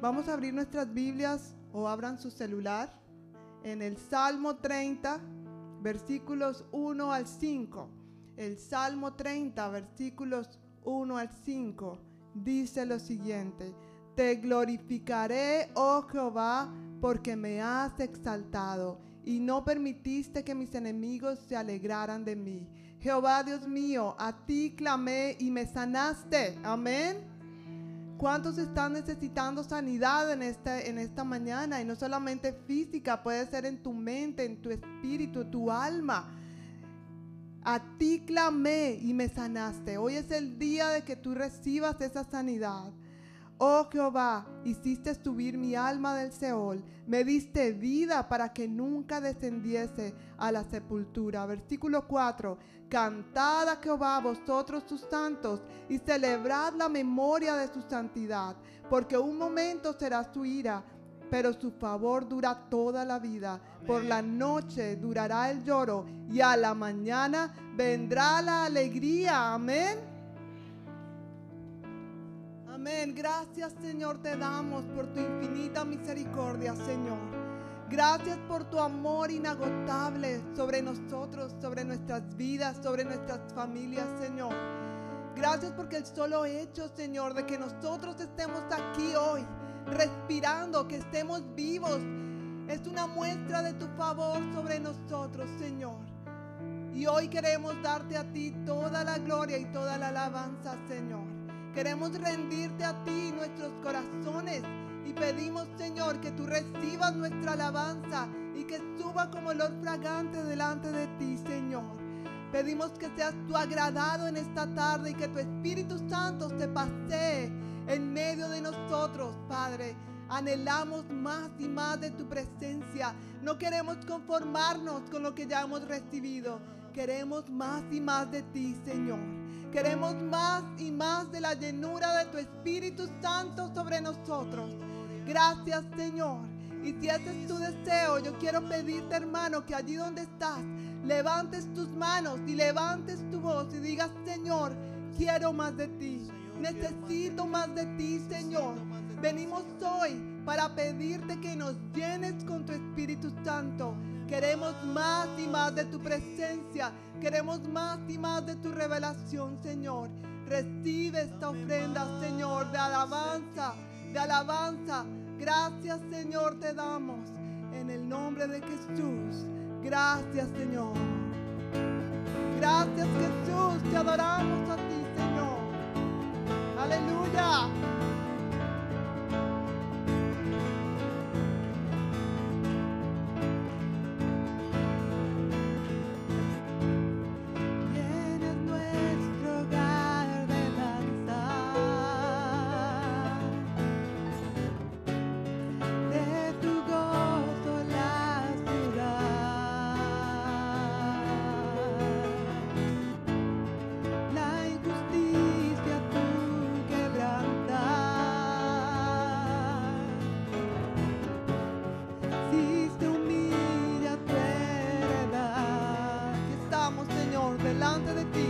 Vamos a abrir nuestras Biblias o abran su celular en el Salmo 30, versículos 1 al 5. El Salmo 30, versículos 1 al 5 dice lo siguiente. Te glorificaré, oh Jehová, porque me has exaltado y no permitiste que mis enemigos se alegraran de mí. Jehová Dios mío, a ti clamé y me sanaste. Amén. ¿Cuántos están necesitando sanidad en esta, en esta mañana? Y no solamente física, puede ser en tu mente, en tu espíritu, tu alma. A ti clamé y me sanaste. Hoy es el día de que tú recibas esa sanidad. Oh Jehová, hiciste subir mi alma del Seol, me diste vida para que nunca descendiese a la sepultura. Versículo 4. Cantad a Jehová vosotros sus santos y celebrad la memoria de su santidad, porque un momento será su ira, pero su favor dura toda la vida. Por la noche durará el lloro y a la mañana vendrá la alegría. Amén. Amén. Gracias Señor te damos por tu infinita misericordia, Señor. Gracias por tu amor inagotable sobre nosotros, sobre nuestras vidas, sobre nuestras familias, Señor. Gracias porque el solo hecho, Señor, de que nosotros estemos aquí hoy, respirando, que estemos vivos, es una muestra de tu favor sobre nosotros, Señor. Y hoy queremos darte a ti toda la gloria y toda la alabanza, Señor. Queremos rendirte a ti nuestros corazones y pedimos, Señor, que tú recibas nuestra alabanza y que suba como olor fragante delante de ti, Señor. Pedimos que seas tú agradado en esta tarde y que tu Espíritu Santo se pasee en medio de nosotros, Padre. Anhelamos más y más de tu presencia. No queremos conformarnos con lo que ya hemos recibido. Queremos más y más de ti, Señor. Queremos más y más de la llenura de tu Espíritu Santo sobre nosotros. Gracias, Señor. Y si ese es tu deseo, yo quiero pedirte, hermano, que allí donde estás, levantes tus manos y levantes tu voz y digas, Señor, quiero más de ti. Necesito más de ti, Señor. Venimos hoy para pedirte que nos llenes con tu Espíritu Santo. Queremos más y más de tu presencia. Queremos más y más de tu revelación, Señor. Recibe esta ofrenda, Señor, de alabanza, de alabanza. Gracias, Señor, te damos. En el nombre de Jesús. Gracias, Señor. Gracias, Jesús. Te adoramos a ti, Señor. Aleluya. Delante de ti,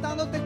levantándote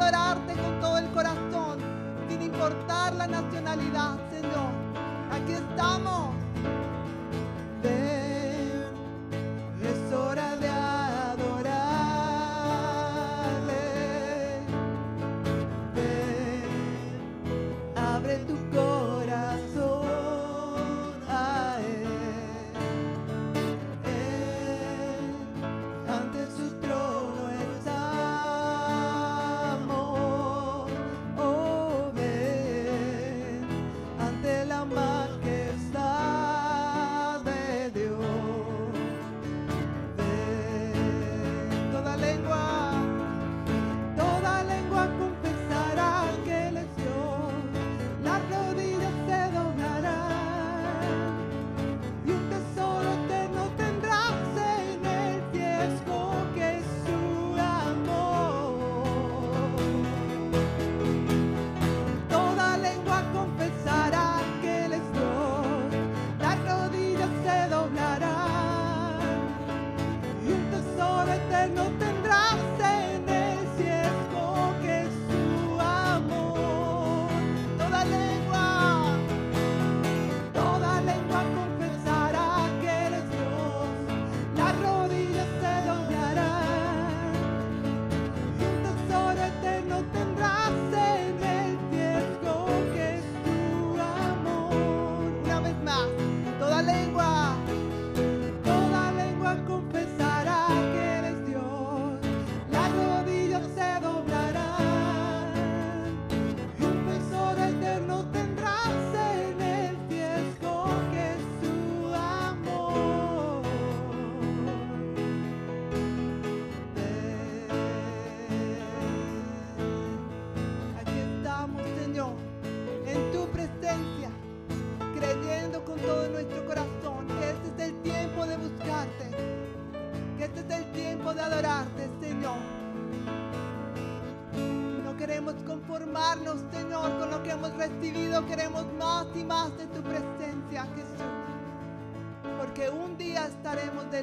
adorarte con todo el corazón, sin importar la nacionalidad, Señor. Aquí estamos.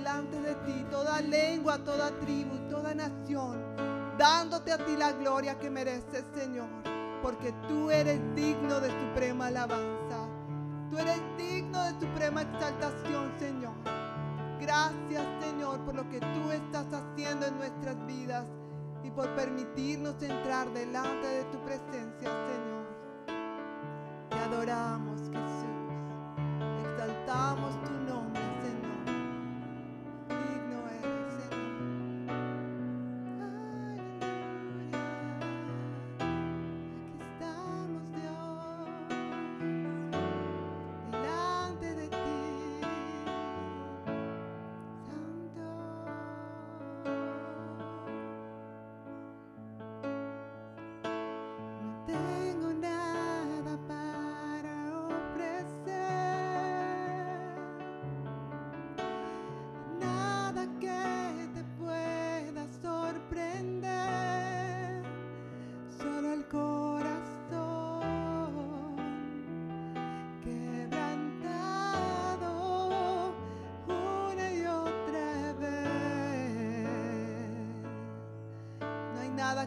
delante de ti, toda lengua, toda tribu, toda nación, dándote a ti la gloria que mereces, Señor, porque tú eres digno de suprema alabanza, tú eres digno de suprema exaltación, Señor. Gracias, Señor, por lo que tú estás haciendo en nuestras vidas y por permitirnos entrar delante de tu presencia, Señor. Te adoramos, Jesús. Exaltamos tu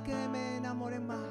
que me enamore más.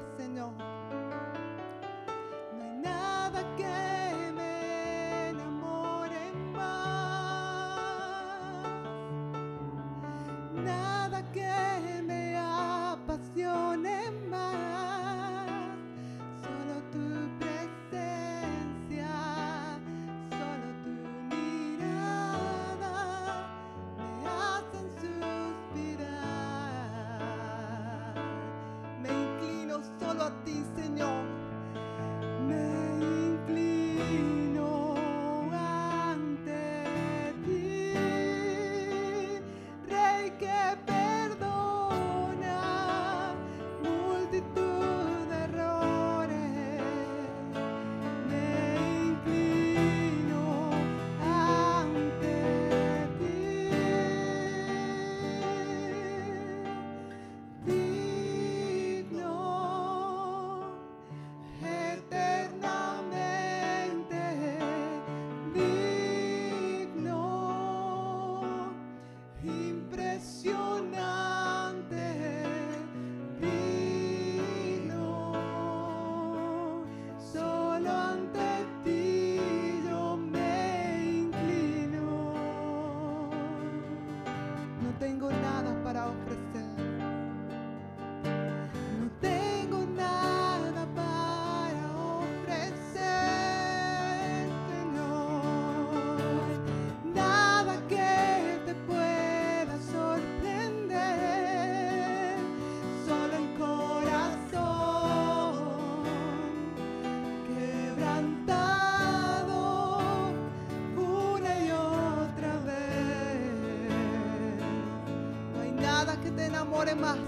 Enamore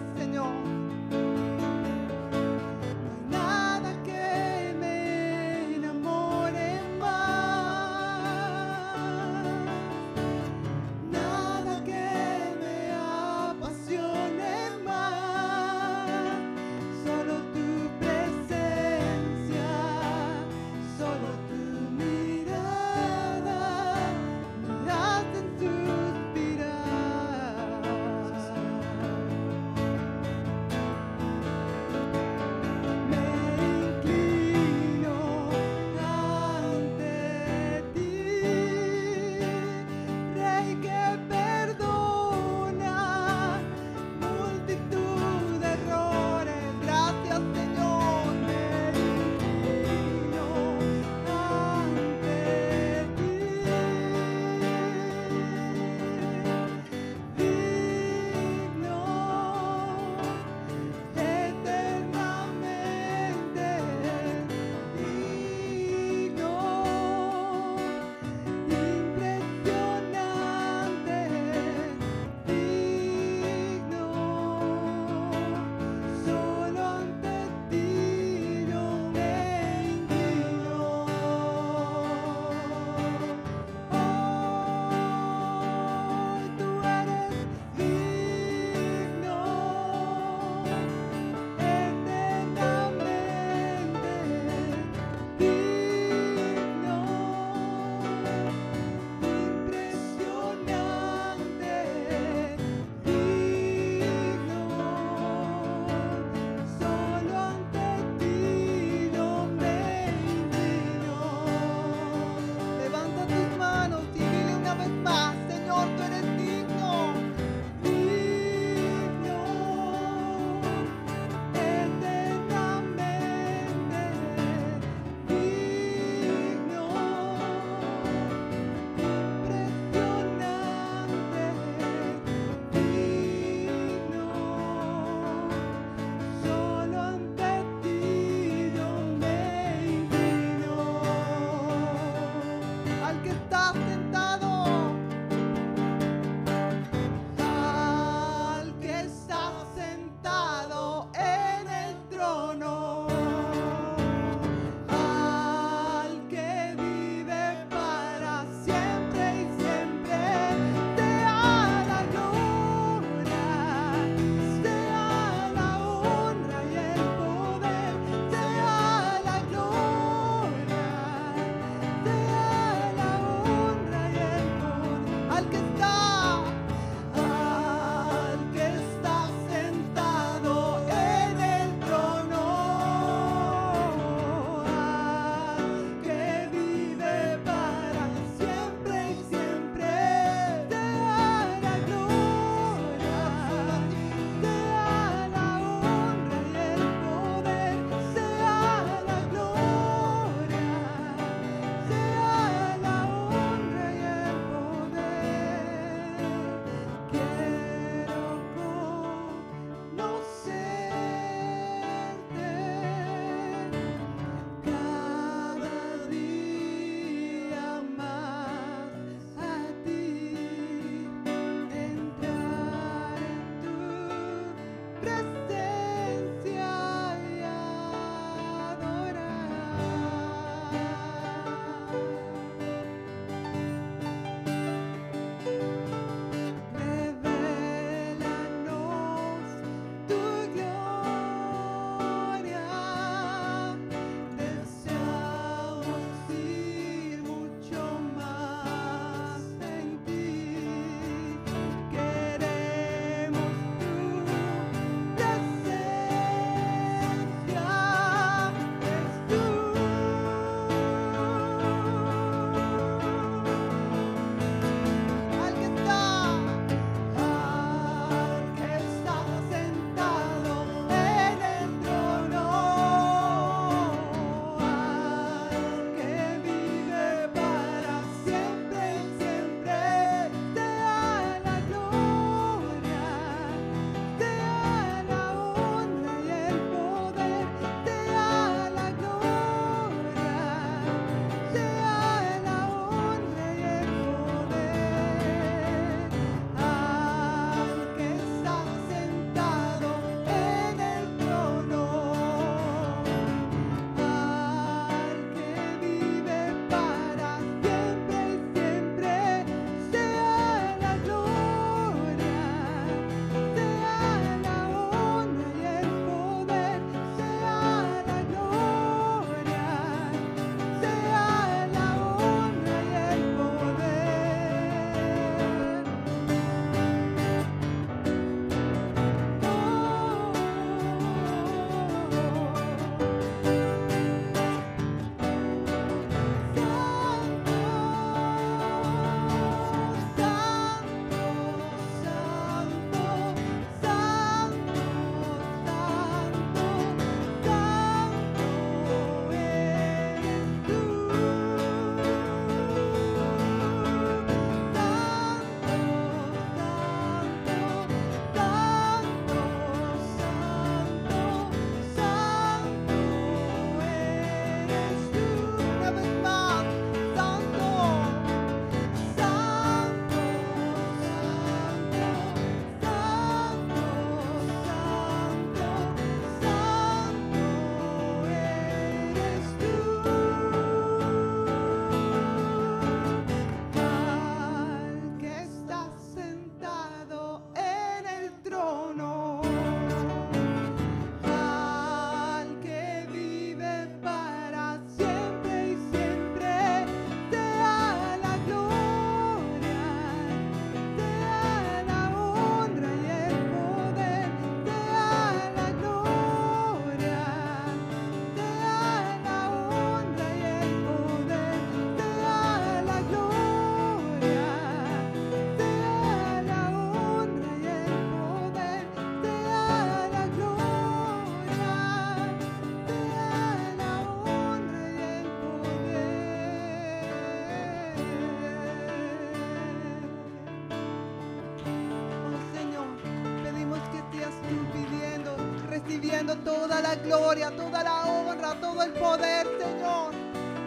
toda la gloria, toda la honra, todo el poder, Señor.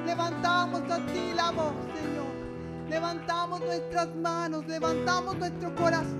Levantamos a ti la voz, Señor. Levantamos nuestras manos, levantamos nuestro corazón,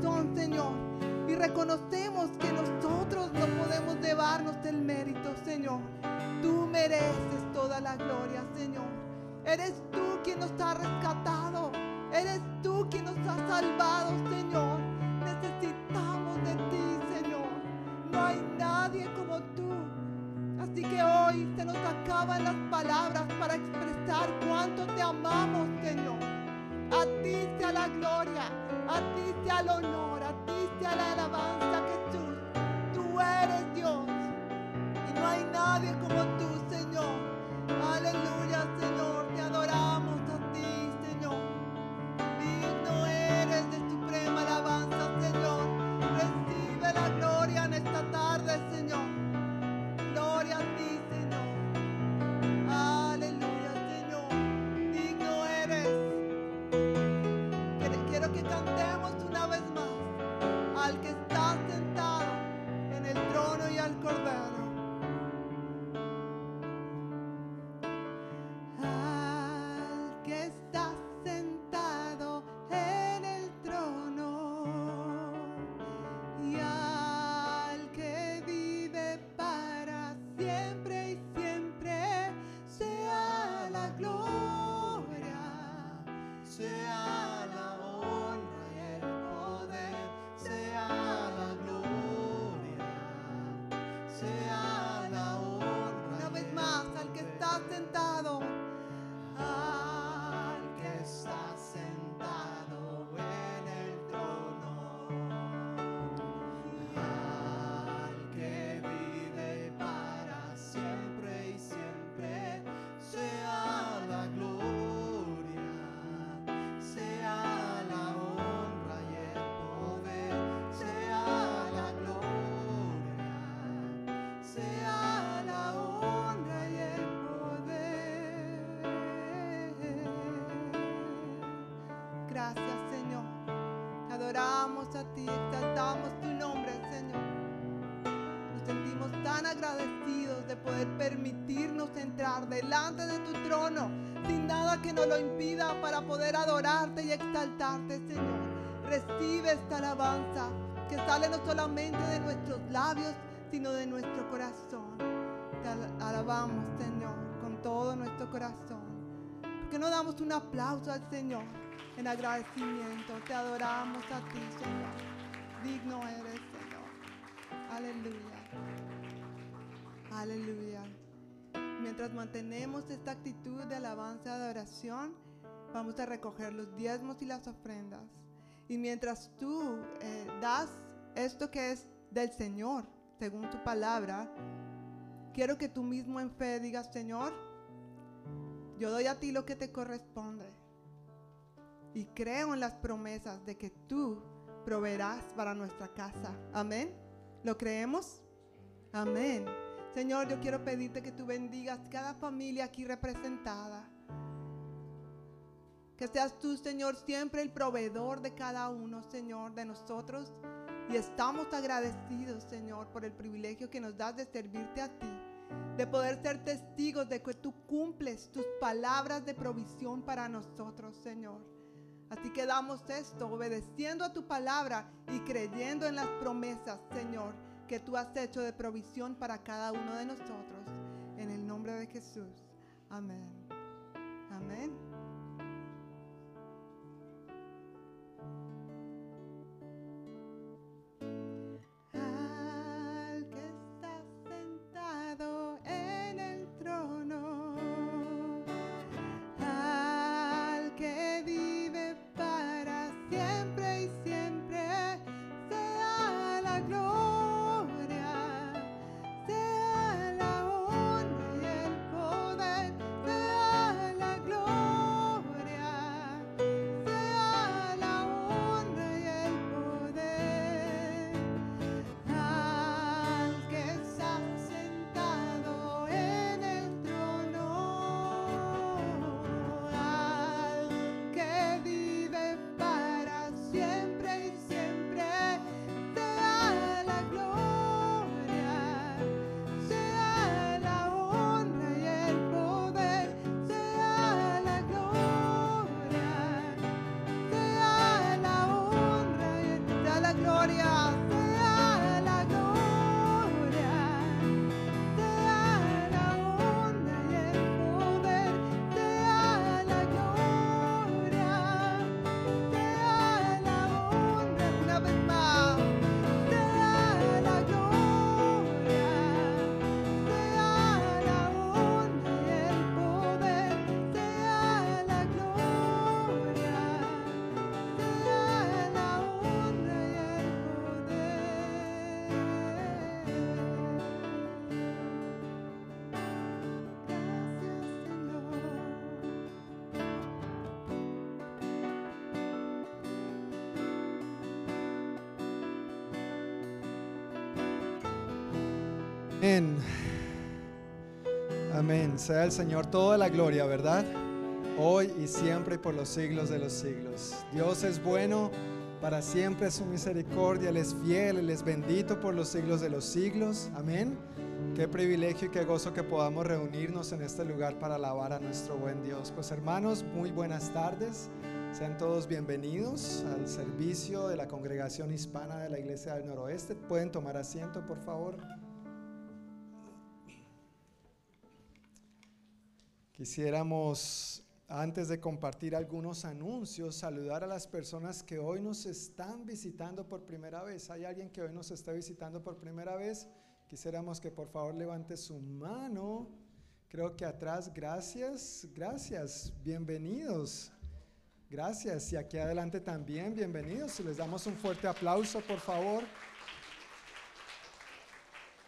ti, exaltamos tu nombre, Señor. Nos sentimos tan agradecidos de poder permitirnos entrar delante de tu trono sin nada que nos lo impida para poder adorarte y exaltarte, Señor. Recibe esta alabanza que sale no solamente de nuestros labios, sino de nuestro corazón. Te al- alabamos, Señor, con todo nuestro corazón. ¿Por qué no damos un aplauso al Señor en agradecimiento? Te adoramos a ti, Señor. Digno eres, Señor. Aleluya. Aleluya. Mientras mantenemos esta actitud de alabanza y adoración, vamos a recoger los diezmos y las ofrendas. Y mientras tú eh, das esto que es del Señor, según tu palabra, quiero que tú mismo en fe digas, Señor, yo doy a ti lo que te corresponde. Y creo en las promesas de que tú proveerás para nuestra casa. Amén. ¿Lo creemos? Amén. Señor, yo quiero pedirte que tú bendigas cada familia aquí representada. Que seas tú, Señor, siempre el proveedor de cada uno, Señor, de nosotros. Y estamos agradecidos, Señor, por el privilegio que nos das de servirte a ti. De poder ser testigos de que tú cumples tus palabras de provisión para nosotros, Señor. Así que damos esto obedeciendo a tu palabra y creyendo en las promesas, Señor, que tú has hecho de provisión para cada uno de nosotros. En el nombre de Jesús. Amén. Amén. Amén. Amén. Sea el Señor toda la gloria, ¿verdad? Hoy y siempre y por los siglos de los siglos. Dios es bueno, para siempre su misericordia, Él es fiel, Él es bendito por los siglos de los siglos. Amén. Qué privilegio y qué gozo que podamos reunirnos en este lugar para alabar a nuestro buen Dios. Pues hermanos, muy buenas tardes. Sean todos bienvenidos al servicio de la congregación hispana de la Iglesia del Noroeste. Pueden tomar asiento, por favor. Quisiéramos, antes de compartir algunos anuncios, saludar a las personas que hoy nos están visitando por primera vez. ¿Hay alguien que hoy nos está visitando por primera vez? Quisiéramos que por favor levante su mano. Creo que atrás, gracias, gracias, bienvenidos. Gracias. Y aquí adelante también, bienvenidos. Les damos un fuerte aplauso, por favor.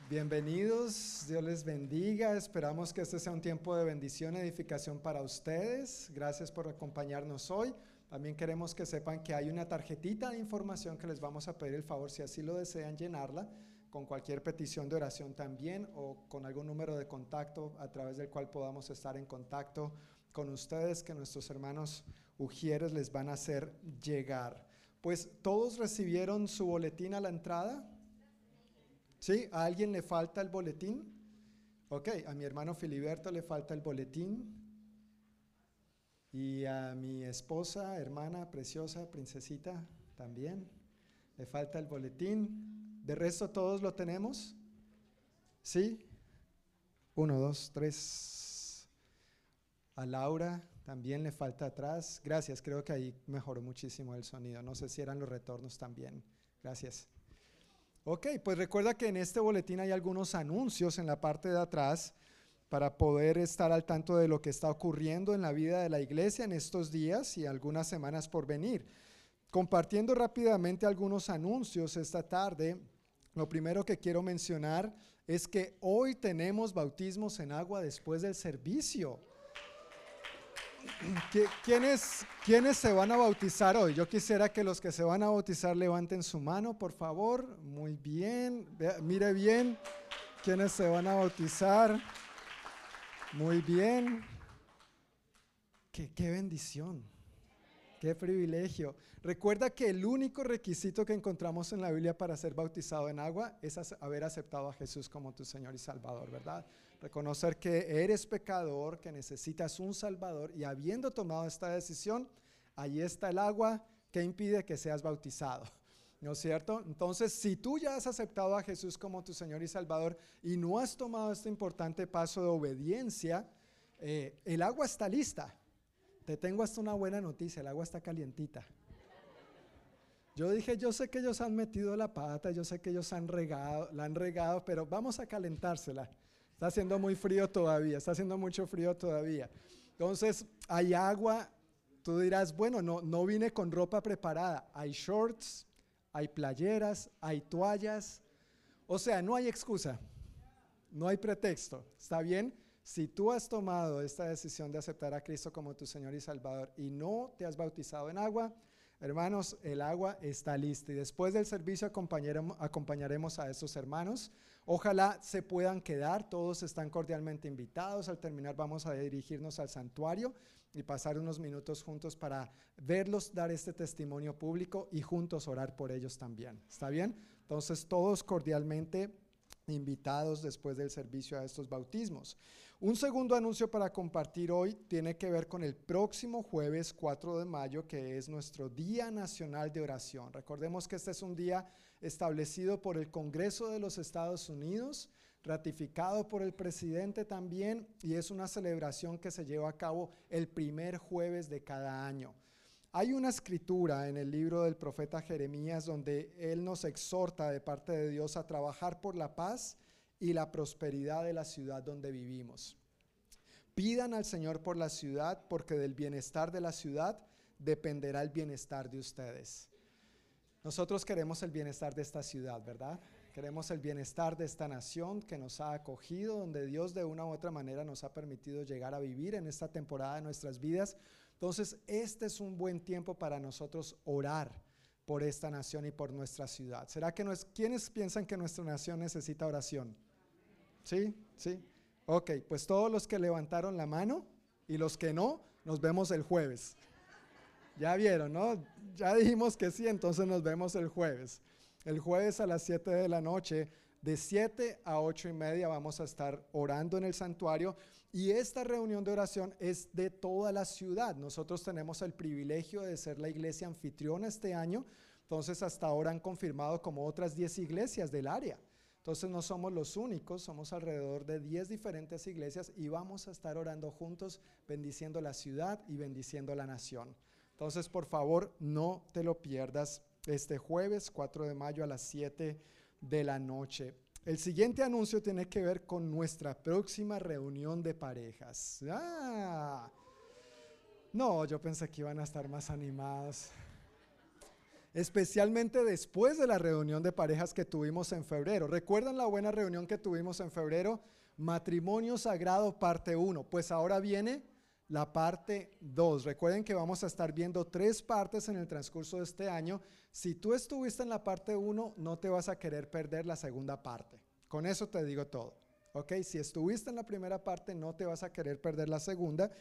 Bienvenidos, Dios les bendiga. Esperamos que este sea un tiempo de bendición edificación para ustedes. Gracias por acompañarnos hoy. También queremos que sepan que hay una tarjetita de información que les vamos a pedir el favor, si así lo desean, llenarla con cualquier petición de oración también o con algún número de contacto a través del cual podamos estar en contacto con ustedes, que nuestros hermanos Ujieres les van a hacer llegar. Pues todos recibieron su boletín a la entrada. ¿Sí? ¿A alguien le falta el boletín? Ok, a mi hermano Filiberto le falta el boletín. Y a mi esposa, hermana preciosa, princesita, también le falta el boletín. ¿De resto todos lo tenemos? ¿Sí? Uno, dos, tres. A Laura también le falta atrás. Gracias, creo que ahí mejoró muchísimo el sonido. No sé si eran los retornos también. Gracias. Ok, pues recuerda que en este boletín hay algunos anuncios en la parte de atrás para poder estar al tanto de lo que está ocurriendo en la vida de la iglesia en estos días y algunas semanas por venir. Compartiendo rápidamente algunos anuncios esta tarde, lo primero que quiero mencionar es que hoy tenemos bautismos en agua después del servicio. ¿Quiénes, ¿Quiénes se van a bautizar hoy? Yo quisiera que los que se van a bautizar levanten su mano, por favor. Muy bien. mire bien. ¿Quiénes se van a bautizar? Muy bien. Qué, qué bendición. Qué privilegio. Recuerda que el único requisito que encontramos en la Biblia para ser bautizado en agua es haber aceptado a Jesús como tu Señor y Salvador, ¿verdad? Reconocer que eres pecador, que necesitas un Salvador y habiendo tomado esta decisión, ahí está el agua que impide que seas bautizado. ¿No es cierto? Entonces, si tú ya has aceptado a Jesús como tu Señor y Salvador y no has tomado este importante paso de obediencia, eh, el agua está lista. Te tengo hasta una buena noticia, el agua está calientita. Yo dije, yo sé que ellos han metido la pata, yo sé que ellos han regado, la han regado, pero vamos a calentársela. Está haciendo muy frío todavía, está haciendo mucho frío todavía. Entonces, hay agua. Tú dirás, bueno, no, no vine con ropa preparada. Hay shorts, hay playeras, hay toallas. O sea, no hay excusa, no hay pretexto. ¿Está bien? Si tú has tomado esta decisión de aceptar a Cristo como tu Señor y Salvador y no te has bautizado en agua, hermanos, el agua está lista. Y después del servicio acompañaremos, a estos hermanos Ojalá se puedan quedar, todos están cordialmente invitados. Al terminar vamos a dirigirnos al santuario y pasar unos minutos juntos para verlos dar este testimonio público y juntos orar por ellos también. ¿Está bien? Entonces todos cordialmente invitados después del servicio a estos bautismos. Un segundo anuncio para compartir hoy tiene que ver con el próximo jueves 4 de mayo, que es nuestro Día Nacional de Oración. Recordemos que este es un día establecido por el Congreso de los Estados Unidos, ratificado por el presidente también, y es una celebración que se lleva a cabo el primer jueves de cada año. Hay una escritura en el libro del profeta Jeremías donde él nos exhorta de parte de Dios a trabajar por la paz y la prosperidad de la ciudad donde vivimos. Pidan al Señor por la ciudad, porque del bienestar de la ciudad dependerá el bienestar de ustedes. Nosotros queremos el bienestar de esta ciudad, ¿verdad? Queremos el bienestar de esta nación que nos ha acogido, donde Dios de una u otra manera nos ha permitido llegar a vivir en esta temporada de nuestras vidas. Entonces, este es un buen tiempo para nosotros orar por esta nación y por nuestra ciudad. ¿Será que no es, quiénes piensan que nuestra nación necesita oración? ¿Sí? ¿Sí? Ok, pues todos los que levantaron la mano y los que no, nos vemos el jueves. Ya vieron, ¿no? Ya dijimos que sí, entonces nos vemos el jueves. El jueves a las 7 de la noche, de 7 a 8 y media vamos a estar orando en el santuario y esta reunión de oración es de toda la ciudad. Nosotros tenemos el privilegio de ser la iglesia anfitriona este año, entonces hasta ahora han confirmado como otras 10 iglesias del área. Entonces no somos los únicos, somos alrededor de 10 diferentes iglesias y vamos a estar orando juntos, bendiciendo la ciudad y bendiciendo la nación. Entonces, por favor, no te lo pierdas este jueves 4 de mayo a las 7 de la noche. El siguiente anuncio tiene que ver con nuestra próxima reunión de parejas. Ah. no, yo pensé que iban a estar más animados especialmente después de la reunión de parejas que tuvimos en febrero. ¿Recuerdan la buena reunión que tuvimos en febrero? Matrimonio Sagrado parte 1. Pues ahora viene la parte 2. Recuerden que vamos a estar viendo tres partes en el transcurso de este año. Si tú estuviste en la parte 1, no te vas a querer perder la segunda parte. Con eso te digo todo. ¿Ok? Si estuviste en la primera parte, no te vas a querer perder la segunda.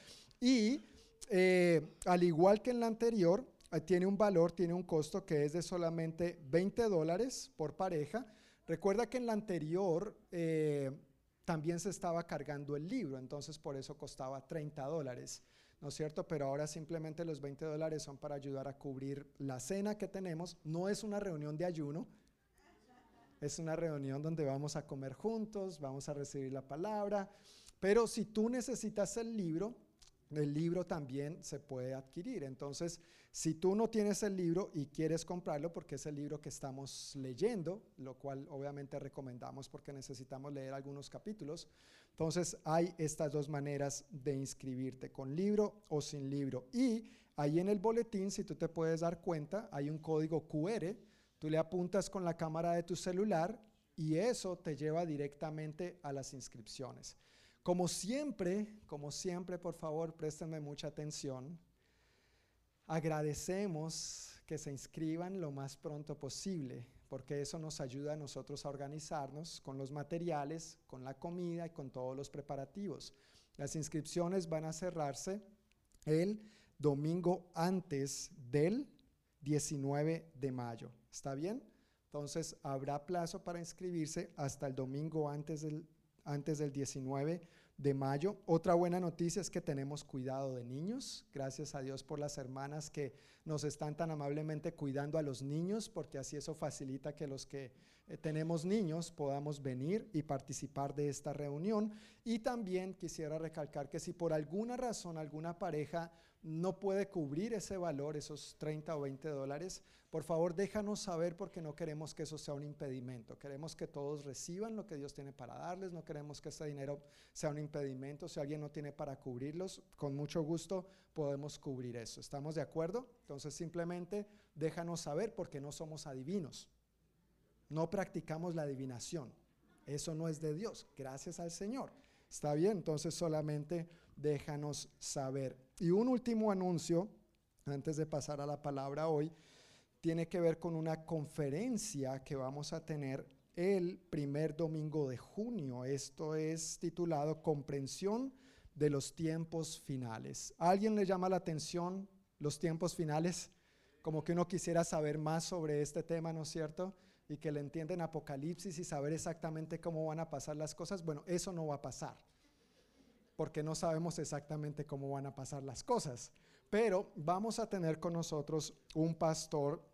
Y eh, al igual que en la anterior, tiene un valor, tiene un costo que es de solamente 20 dólares por pareja. Recuerda que en la anterior eh, también se estaba cargando el libro, entonces por eso costaba 30 dólares, ¿no es cierto? Pero ahora simplemente los 20 dólares son para ayudar a cubrir la cena que tenemos. No es una reunión de ayuno, es una reunión donde vamos a comer juntos, vamos a recibir la palabra, pero si tú necesitas el libro, el libro también se puede adquirir. Entonces, si tú no tienes el libro y quieres comprarlo, porque es el libro que estamos leyendo, lo cual obviamente recomendamos porque necesitamos leer algunos capítulos, entonces hay estas dos maneras de inscribirte, con libro o sin libro. Y ahí en el boletín, si tú te puedes dar cuenta, hay un código QR, tú le apuntas con la cámara de tu celular y eso te lleva directamente a las inscripciones. Como siempre, como siempre, por favor, préstenme mucha atención. Agradecemos que se inscriban lo más pronto posible, porque eso nos ayuda a nosotros a organizarnos con los materiales, con la comida y con todos los preparativos. Las inscripciones van a cerrarse el domingo antes del 19 de mayo. ¿Está bien? Entonces habrá plazo para inscribirse hasta el domingo antes del, antes del 19 de mayo. Otra buena noticia es que tenemos cuidado de niños. Gracias a Dios por las hermanas que nos están tan amablemente cuidando a los niños, porque así eso facilita que los que eh, tenemos niños podamos venir y participar de esta reunión. Y también quisiera recalcar que si por alguna razón alguna pareja no puede cubrir ese valor, esos 30 o 20 dólares, por favor déjanos saber porque no queremos que eso sea un impedimento. Queremos que todos reciban lo que Dios tiene para darles, no queremos que ese dinero sea un impedimento. Si alguien no tiene para cubrirlos, con mucho gusto podemos cubrir eso. ¿Estamos de acuerdo? Entonces simplemente déjanos saber porque no somos adivinos. No practicamos la adivinación. Eso no es de Dios, gracias al Señor. ¿Está bien? Entonces solamente déjanos saber. Y un último anuncio, antes de pasar a la palabra hoy, tiene que ver con una conferencia que vamos a tener el primer domingo de junio. Esto es titulado Comprensión de los tiempos finales. ¿A alguien le llama la atención los tiempos finales? Como que uno quisiera saber más sobre este tema, ¿no es cierto? Y que le entienden Apocalipsis y saber exactamente cómo van a pasar las cosas. Bueno, eso no va a pasar porque no sabemos exactamente cómo van a pasar las cosas. Pero vamos a tener con nosotros un pastor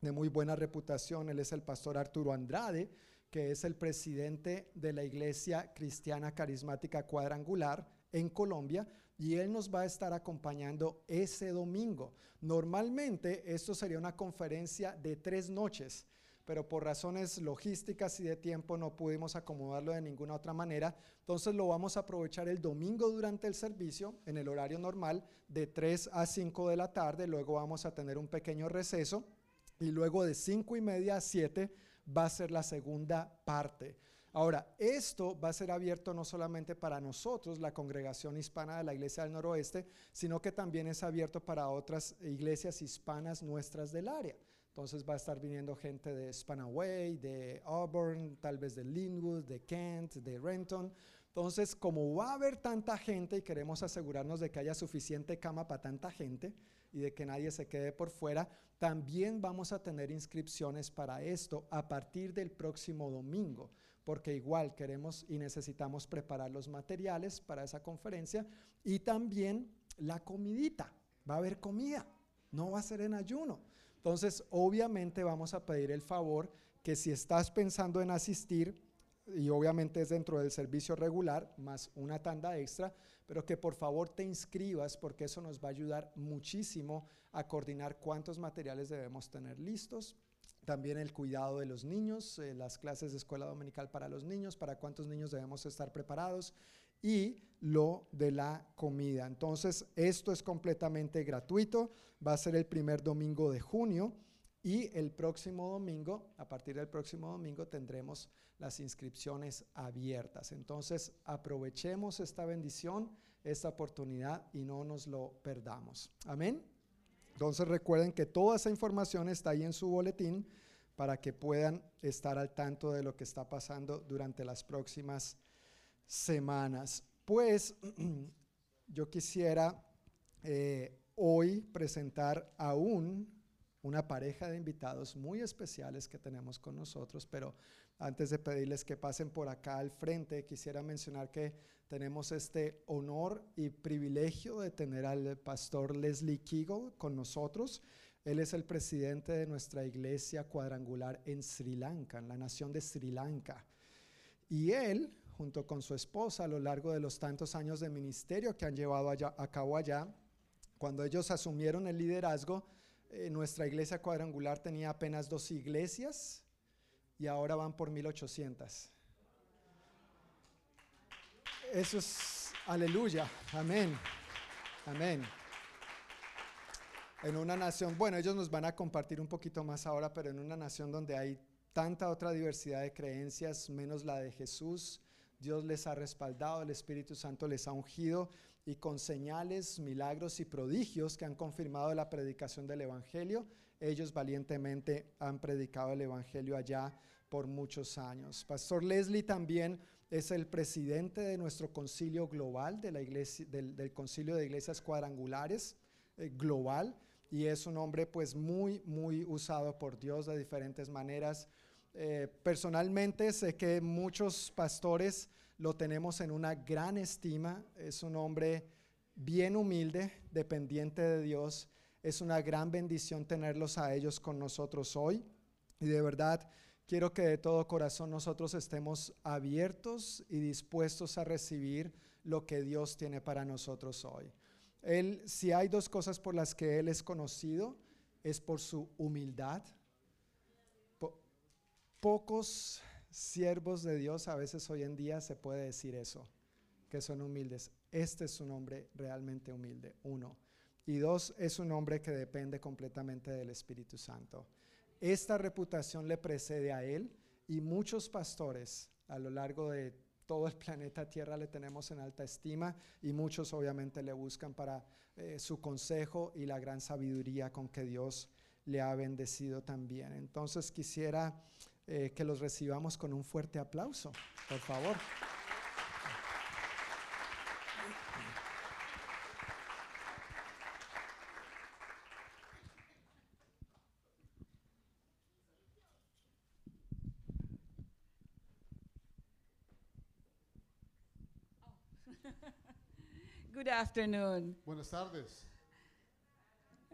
de muy buena reputación, él es el pastor Arturo Andrade, que es el presidente de la Iglesia Cristiana Carismática Cuadrangular en Colombia, y él nos va a estar acompañando ese domingo. Normalmente esto sería una conferencia de tres noches pero por razones logísticas y de tiempo no pudimos acomodarlo de ninguna otra manera. Entonces lo vamos a aprovechar el domingo durante el servicio, en el horario normal, de 3 a 5 de la tarde. Luego vamos a tener un pequeño receso y luego de 5 y media a 7 va a ser la segunda parte. Ahora, esto va a ser abierto no solamente para nosotros, la congregación hispana de la Iglesia del Noroeste, sino que también es abierto para otras iglesias hispanas nuestras del área. Entonces va a estar viniendo gente de Spanaway, de Auburn, tal vez de Linwood, de Kent, de Renton. Entonces, como va a haber tanta gente y queremos asegurarnos de que haya suficiente cama para tanta gente y de que nadie se quede por fuera, también vamos a tener inscripciones para esto a partir del próximo domingo, porque igual queremos y necesitamos preparar los materiales para esa conferencia y también la comidita. Va a haber comida, no va a ser en ayuno. Entonces, obviamente vamos a pedir el favor que si estás pensando en asistir, y obviamente es dentro del servicio regular, más una tanda extra, pero que por favor te inscribas porque eso nos va a ayudar muchísimo a coordinar cuántos materiales debemos tener listos. También el cuidado de los niños, eh, las clases de escuela dominical para los niños, para cuántos niños debemos estar preparados y lo de la comida. Entonces, esto es completamente gratuito, va a ser el primer domingo de junio y el próximo domingo, a partir del próximo domingo, tendremos las inscripciones abiertas. Entonces, aprovechemos esta bendición, esta oportunidad y no nos lo perdamos. Amén. Entonces, recuerden que toda esa información está ahí en su boletín para que puedan estar al tanto de lo que está pasando durante las próximas semanas. Pues yo quisiera eh, hoy presentar aún una pareja de invitados muy especiales que tenemos con nosotros, pero antes de pedirles que pasen por acá al frente, quisiera mencionar que tenemos este honor y privilegio de tener al pastor Leslie Kigo con nosotros. Él es el presidente de nuestra iglesia cuadrangular en Sri Lanka, en la nación de Sri Lanka. Y él, junto con su esposa, a lo largo de los tantos años de ministerio que han llevado a cabo allá, cuando ellos asumieron el liderazgo, eh, nuestra iglesia cuadrangular tenía apenas dos iglesias y ahora van por 1800. Eso es aleluya, amén, amén. En una nación, bueno, ellos nos van a compartir un poquito más ahora, pero en una nación donde hay tanta otra diversidad de creencias, menos la de Jesús, Dios les ha respaldado, el Espíritu Santo les ha ungido y con señales, milagros y prodigios que han confirmado la predicación del Evangelio. Ellos valientemente han predicado el Evangelio allá por muchos años. Pastor Leslie también es el presidente de nuestro concilio global, del, concilio de iglesias cuadrangulares eh, global, y es un hombre pues muy, muy usado por Dios de diferentes maneras. Eh, personalmente sé que muchos pastores lo tenemos en una gran estima, es un hombre bien humilde, dependiente de Dios, es una gran bendición tenerlos a ellos con nosotros hoy y de verdad quiero que de todo corazón nosotros estemos abiertos y dispuestos a recibir lo que Dios tiene para nosotros hoy. Él, si hay dos cosas por las que Él es conocido, es por su humildad. Pocos siervos de Dios, a veces hoy en día se puede decir eso, que son humildes. Este es un hombre realmente humilde, uno. Y dos, es un hombre que depende completamente del Espíritu Santo. Esta reputación le precede a él y muchos pastores a lo largo de todo el planeta Tierra le tenemos en alta estima y muchos obviamente le buscan para eh, su consejo y la gran sabiduría con que Dios le ha bendecido también. Entonces quisiera eh, que los recibamos con un fuerte aplauso, por favor. Good afternoon. Buenas tardes.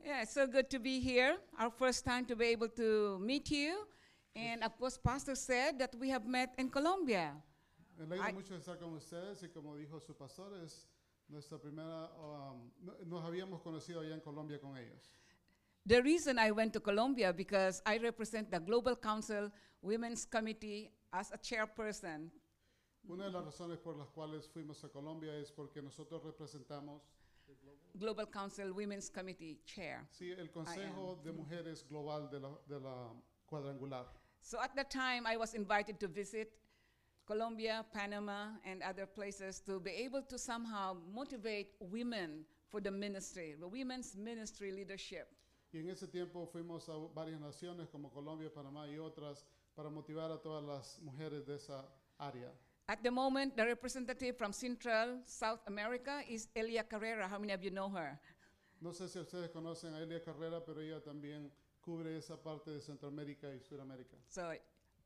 Yeah, it's so good to be here. Our first time to be able to meet you. And of course, Pastor said that we have met in Colombia. Me alegra mucho estar con ustedes y como dijo su pastor, es nuestra primera, um, no- nos habíamos conocido allá en Colombia con ellos. The reason I went to Colombia because I represent the Global Council Women's Committee as a chairperson. Una de las razones por las cuales fuimos a Colombia es porque nosotros representamos Global Council Women's Committee chair. sí, el Consejo de Mujeres Global de la, de la Cuadrangular. So at that time, I was invited to visit Colombia, Panama, and other places to be able to somehow motivate women for the ministry, the women's ministry leadership. Y en ese tiempo fuimos a varias naciones como Colombia, Panamá y otras para motivar a todas las mujeres de esa área. At the moment, the representative from Central South America is Elia Carrera. How many of you know her? No sé si ustedes conocen a Elia Carrera, pero ella también cubre esa parte de Centroamérica y Sudamérica. So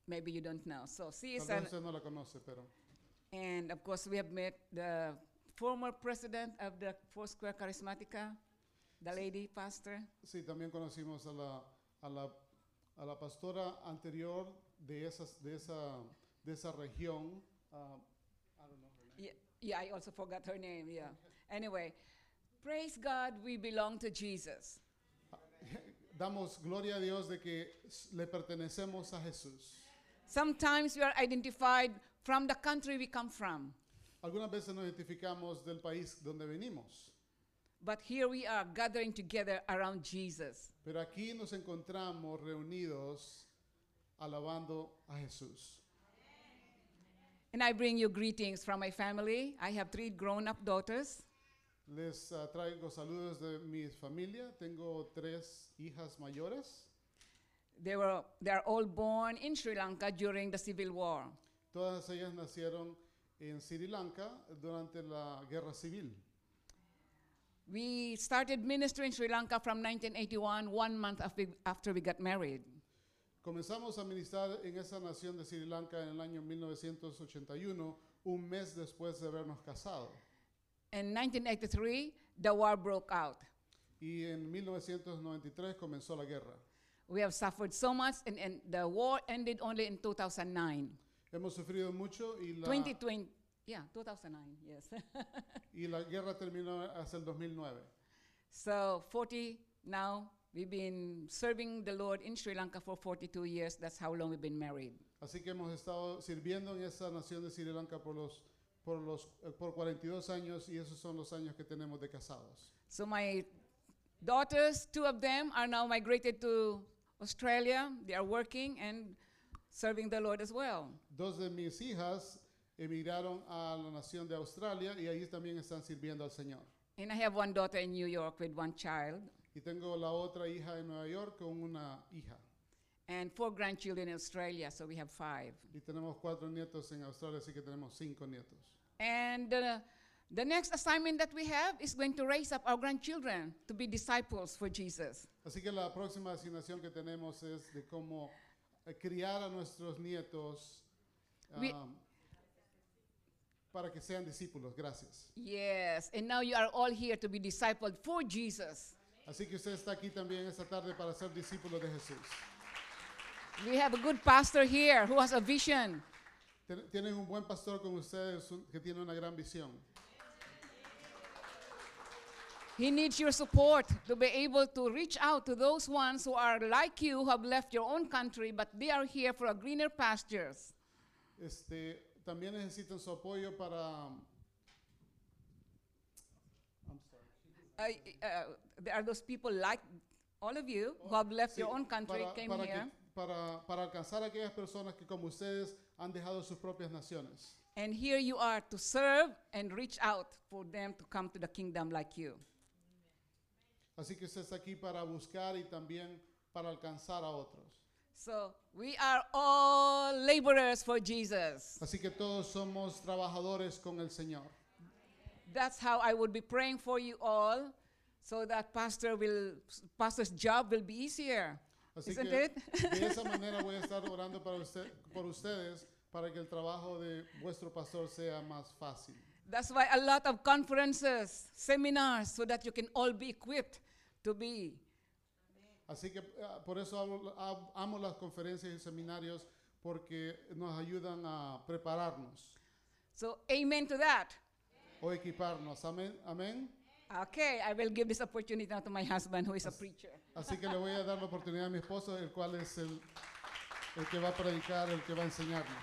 maybe you don't know. So she Tal vez an, no la conoce, pero and of course we have met the former president of the Foursquare Charismatica, the lady pastor. sí, también conocimos a la, a la, a la pastora anterior de, esas, de, esa, de esa región. ah, I don't know her name. Yeah, yeah, I also forgot her name. Yeah. Anyway, praise God, we belong to Jesus. Damos gloria a Dios de que le pertenecemos a Jesús. Sometimes we are identified from the country we come from, Algunas veces nos identificamos del país donde venimos, but here we are gathering together around Jesus. pero aquí nos encontramos reunidos alabando a Jesús. And I bring you greetings from my family. I have three grown up daughters. Les ah, traigo saludos de mi familia. Tengo tres hijas mayores. They, were, they are all born in Sri Lanka during the Civil War. Todas ellas nacieron en Sri Lanka durante la guerra civil. We started ministry in Sri Lanka from 1981, one month after, after we got married. Comenzamos a ministrar en esa nación de Sri Lanka en el año 1981, un mes después de habernos casado. In 1983, the war broke out. Y en 1993 comenzó la guerra. We have suffered so much, and, and the war ended only in 2009. Hemos sufrido mucho y la, 2020, yeah, 2009, yes. y la guerra terminó hasta el 2009. so 40 now, we've been serving the Lord in Sri Lanka for 42 years. That's how long we've been married. Así que hemos estado sirviendo en esa nación de Sri Lanka por los por los eh, por 42 años y esos son los años que tenemos de casados. So my daughters, two of them, are now migrated to Australia. They are working and serving the Lord as well. Dos de mis hijas emigraron a la nación de Australia y ahí también están sirviendo al Señor. And I have one daughter in New York with one child Y tengo la otra hija en Nueva York con una hija. And four grandchildren in Australia, so we have five. Y tenemos cuatro nietos en Australia, así que tenemos cinco nietos. And uh, the next assignment that we have is going to raise up our grandchildren to be disciples for Jesus. Así que la próxima asignación que tenemos es de cómo eh, criar a nuestros nietos We- um, para que sean discípulos. Gracias. Yes, and now you are all here to be discipled for Jesus. Así que usted está aquí también esta tarde para ser discípulo de Jesús. We have a good pastor here who has a vision. Tienen un buen pastor con ustedes que tiene una gran visión. He needs your support to be able to reach out to those ones who are like you, who have left your own country, but they are here for a greener pastures. Este, también necesitan su apoyo para... I'm sorry. Uh, uh, there are those people like all of you who have left Sí, your own country, para, came para here, para- para alcanzar a aquellas personas que como ustedes han dejado sus propias naciones. and here you are to serve and reach out for them to come to the kingdom like you. Así que usted está aquí para buscar y también para alcanzar a otros. So we are all laborers for Jesus. Así que todos somos trabajadores con el Señor. That's how I would be praying for you all, so that pastor will, pastor's job will be easier. Así Isn't que it? de esa manera voy a estar orando para usted, por ustedes para que el trabajo de vuestro pastor sea más fácil. That's why a lot of conferences, seminars, so that you can all be equipped to be. Así que ah, por eso amo, amo las conferencias y seminarios porque nos ayudan a prepararnos So, amen to that. o equiparnos. Amén. Amén. Okay, I will give this opportunity now to my husband, who is a preacher. Así que le voy a dar la oportunidad a mi esposo, el cual es el, el que va a predicar, el que va a enseñarnos.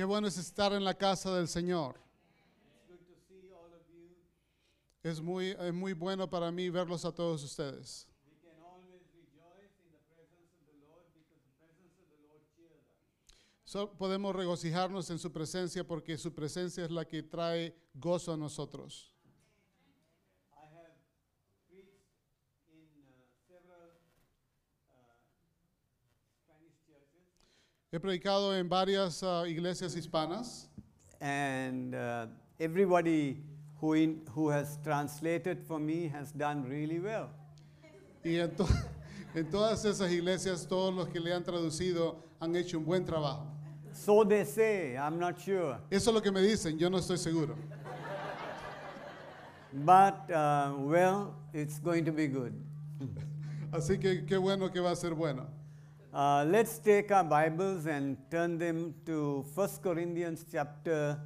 Qué bueno es estar en la casa del Señor. Es muy, es muy bueno para mí verlos a todos ustedes. So- podemos regocijarnos en su presencia porque su presencia es la que trae gozo a nosotros. I have preached in uh, several uh, Spanish churches, He predicado en varias ah, iglesias hispanas and uh, everybody who, in, who has translated for me has done really well. y en, to- en todas esas iglesias todos los que le han traducido han hecho un buen trabajo. So they say, I'm not sure. Eso es lo que me dicen, yo no estoy seguro. But, uh, well, it's going to be good. Así que qué bueno que va a ser bueno. Uh, let's take our Bibles and turn them to 1 Corinthians chapter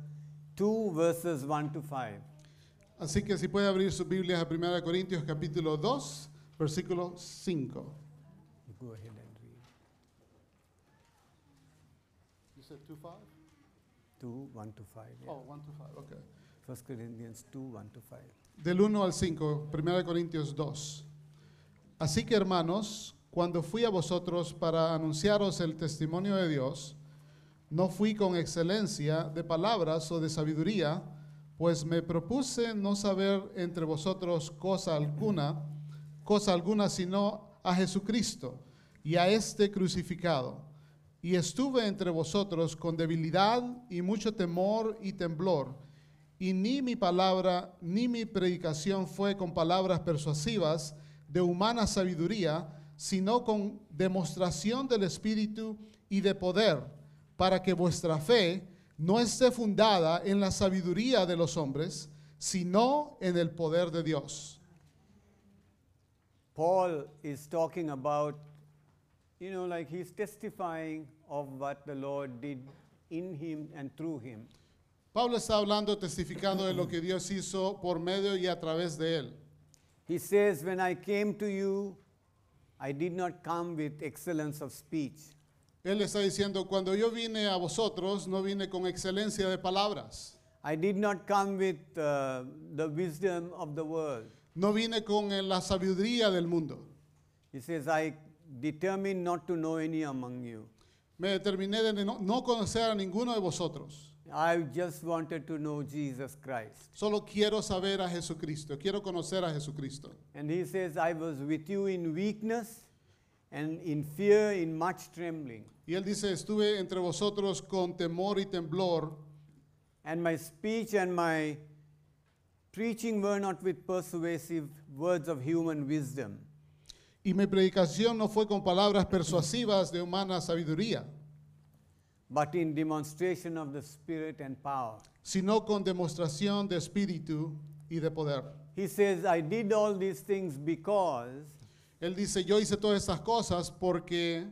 2, verses 1 to 5. Así que si puede abrir sus Biblias a 1 Corintios capítulo 2, versículo 5. Go ahead and read. 2, 1 to 5. yeah. Oh, 1 to 5, okay. 1 Corinthians 2, 1 to 5. Del 1 al 5, 1 Corintios 2. Así que hermanos, cuando fui a vosotros para anunciaros el testimonio de Dios, no fui con excelencia de palabras o de sabiduría, pues me propuse no saber entre vosotros cosa alguna, cosa alguna sino a Jesucristo y a este crucificado. Y estuve entre vosotros con debilidad y mucho temor y temblor. Y ni mi palabra ni mi predicación fue con palabras persuasivas de humana sabiduría, sino con demostración del Espíritu y de poder, para que vuestra fe no esté fundada en la sabiduría de los hombres, sino en el poder de Dios. Paul is talking about, you know, like he's testifying of what the Lord did in him and through him. Pablo está hablando, testificando de lo que Dios hizo por medio y a través de él. He says, When I came to you, I did not come with excellence of speech, Él está diciendo, cuando yo vine a vosotros, no vine con excelencia de palabras, I did not come with uh, the wisdom of the world. no vine con eh, la sabiduría del mundo. He says, I determined not to know any among you. Me determiné de no, no conocer a ninguno de vosotros. I just wanted to know Jesus Christ. Solo quiero saber a Jesucristo, quiero conocer a Jesucristo. And he says, I was with you in weakness and in fear, in much trembling. Y él dice, estuve entre vosotros con temor y temblor, And my speech and my preaching were not with persuasive words of human wisdom, y mi predicación no fue con palabras persuasivas de humana sabiduría, but in demonstration of the Spirit and power. sino con demostración de espíritu y de poder. He says, I did all these things because Él dice, yo hice todas estas cosas porque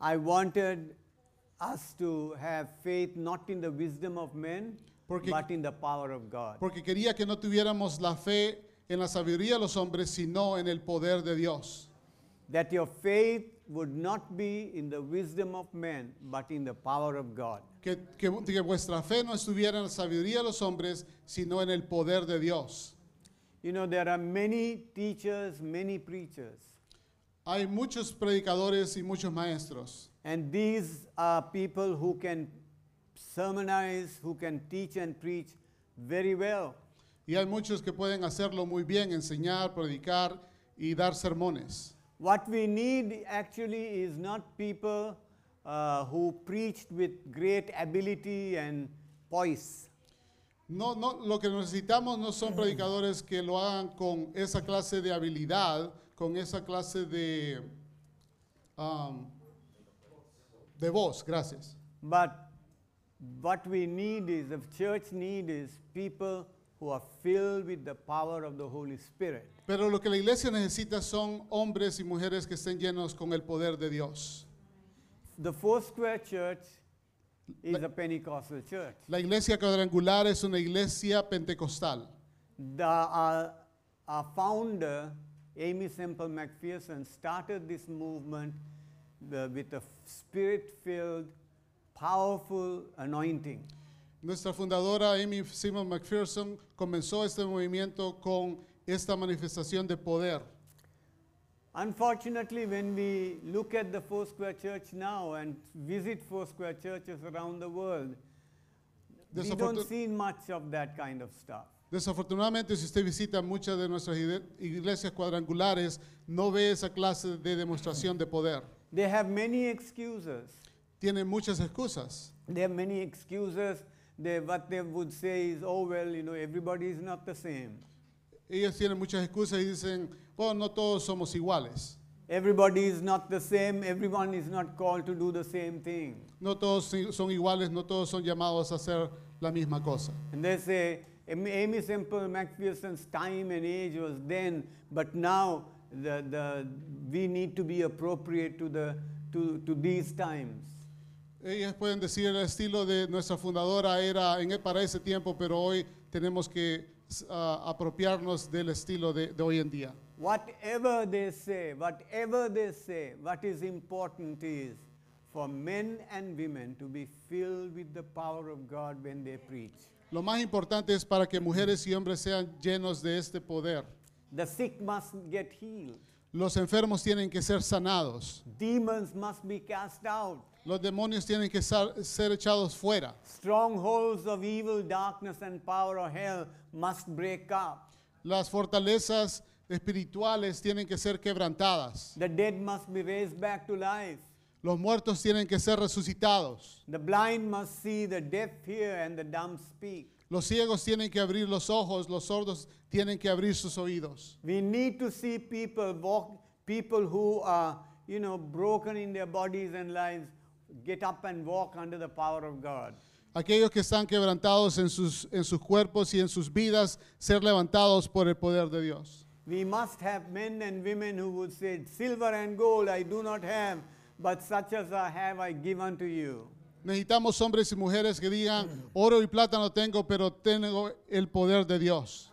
I wanted us to have faith not in the wisdom of men, Porque- but in the power of God. porque quería que no tuviéramos la fe en la sabiduría de los hombres, sino en el poder de Dios. That your faith would not be in the wisdom of men, but in the power of God. Que, que- que vuestra fe no estuviera en la sabiduría de los hombres, sino en el poder de Dios. You know, there are many teachers, many preachers, Hay muchos predicadores y muchos maestros. and these are people who can sermonize, who can teach and preach very well. Y hay muchos que pueden hacerlo muy bien, enseñar, predicar y dar sermones. What we need actually is not people uh, who preached with great ability and poise. No, no, lo que necesitamos no son predicadores que lo hagan con esa clase de habilidad, con esa clase de, um, de voz, gracias. But what we need is, the church need is people who are filled with the power of the Holy Spirit. Pero lo que la iglesia necesita son hombres y mujeres que estén llenos con el poder de Dios. The Four Square Church is a Pentecostal church. La iglesia cuadrangular es una iglesia pentecostal. The, our, our founder, Amy Semple McPherson, started this movement the, with a spirit filled, powerful anointing. Nuestra fundadora Amy Simon McPherson comenzó este movimiento con esta manifestación de poder. Unfortunately, when we look at the Foursquare Church now and visit Foursquare churches around the world, we don't see much of that kind of stuff. Desafortunadamente, si usted visita muchas de nuestras iglesias cuadrangulares, no ve esa clase de demostración de poder. They have many excuses. Tienen muchas excusas. They have many excuses. They, what they would say is, oh, well, you know, everybody is not the same. Ellos tienen muchas excusas y dicen, bueno, no todos somos iguales. Everybody is not the same. Everyone is not called to do the same thing. No todos son iguales, no todos son llamados a hacer la misma cosa. And they say, Am- Amy Semple McPherson's time and age was then, but now the, the, we need to be appropriate to, the, to, to these times. Ellas pueden decir el estilo de nuestra fundadora era en, para ese tiempo, pero hoy tenemos que ah, apropiarnos del estilo de, de hoy en día. Whatever they say, whatever they say, what is important is for men and women to be filled with the power of God when they preach. Lo más importante es para que mujeres y hombres sean llenos de este poder. The sick must get healed. Los enfermos tienen que ser sanados. Demons must be cast out. Los demonios tienen que ser echados fuera. Strongholds of evil, darkness, and power of hell must break up. Las fortalezas espirituales tienen que ser quebrantadas. The dead must be raised back to life. Los muertos tienen que ser resucitados. The blind must see, the deaf hear, and the dumb speak. Los ciegos tienen que abrir los ojos, los sordos tienen que abrir sus oídos. We need to see people walk, people who are, you know, broken in their bodies and lives, get up and walk under the power of God. Aquellos que están quebrantados en sus, en sus cuerpos y en sus vidas, ser levantados por el poder de Dios. We must have men and women who would say, Silver and gold I do not have, but such as I have I give unto you. Necesitamos hombres y mujeres que digan, oro y plata no tengo, pero tengo el poder de Dios.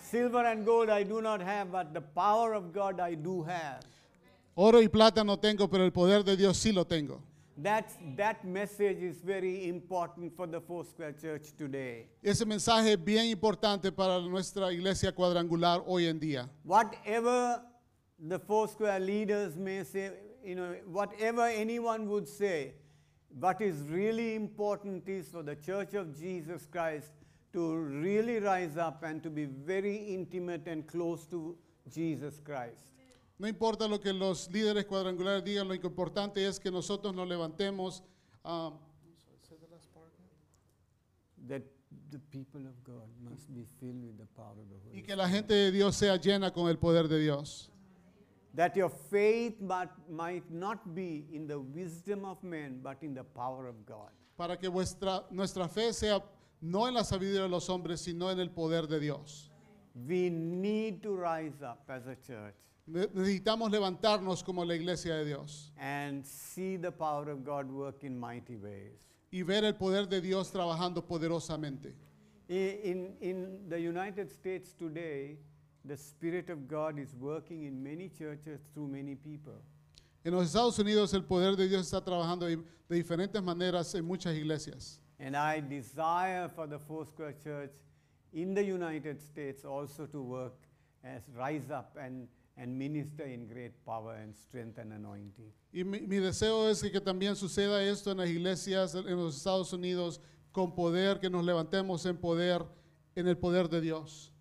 Silver and gold I do not have, but the power of God I do have. Oro y plata no tengo, pero el poder de Dios sí lo tengo. That's, that message is very important for the Foursquare Church today. Ese mensaje es bien importante para nuestra iglesia cuadrangular hoy en día. Whatever the Foursquare leaders may say, you know, whatever anyone would say, what is really important is for the Church of Jesus Christ to really rise up and to be very intimate and close to Jesus Christ. No importa lo que los líderes cuadrangulares digan, lo importante es que nosotros nos levantemos That the people of God must be filled with the power of the Holy y que la gente de Dios sea llena con el poder de Dios. That your faith might, might not be in the wisdom of men, but in the power of God. Para que vuestra, nuestra fe sea no en la sabiduría de los hombres, sino en el poder de Dios. We need to rise up as a church Necesitamos levantarnos como la iglesia de Dios and see the power of God work in mighty ways. y ver el poder de Dios trabajando poderosamente. I- In, in the United States today, the Spirit of God is working in many churches through many people. En los Estados Unidos el poder de Dios está trabajando de de diferentes maneras en muchas iglesias. And I desire for the Foursquare Church in the United States also to work as rise up and, and minister in great power and strength and anointing. Y mi, mi deseo es que, que también suceda esto en las iglesias en los Estados Unidos con poder, que nos levantemos en poder, en el poder de Dios.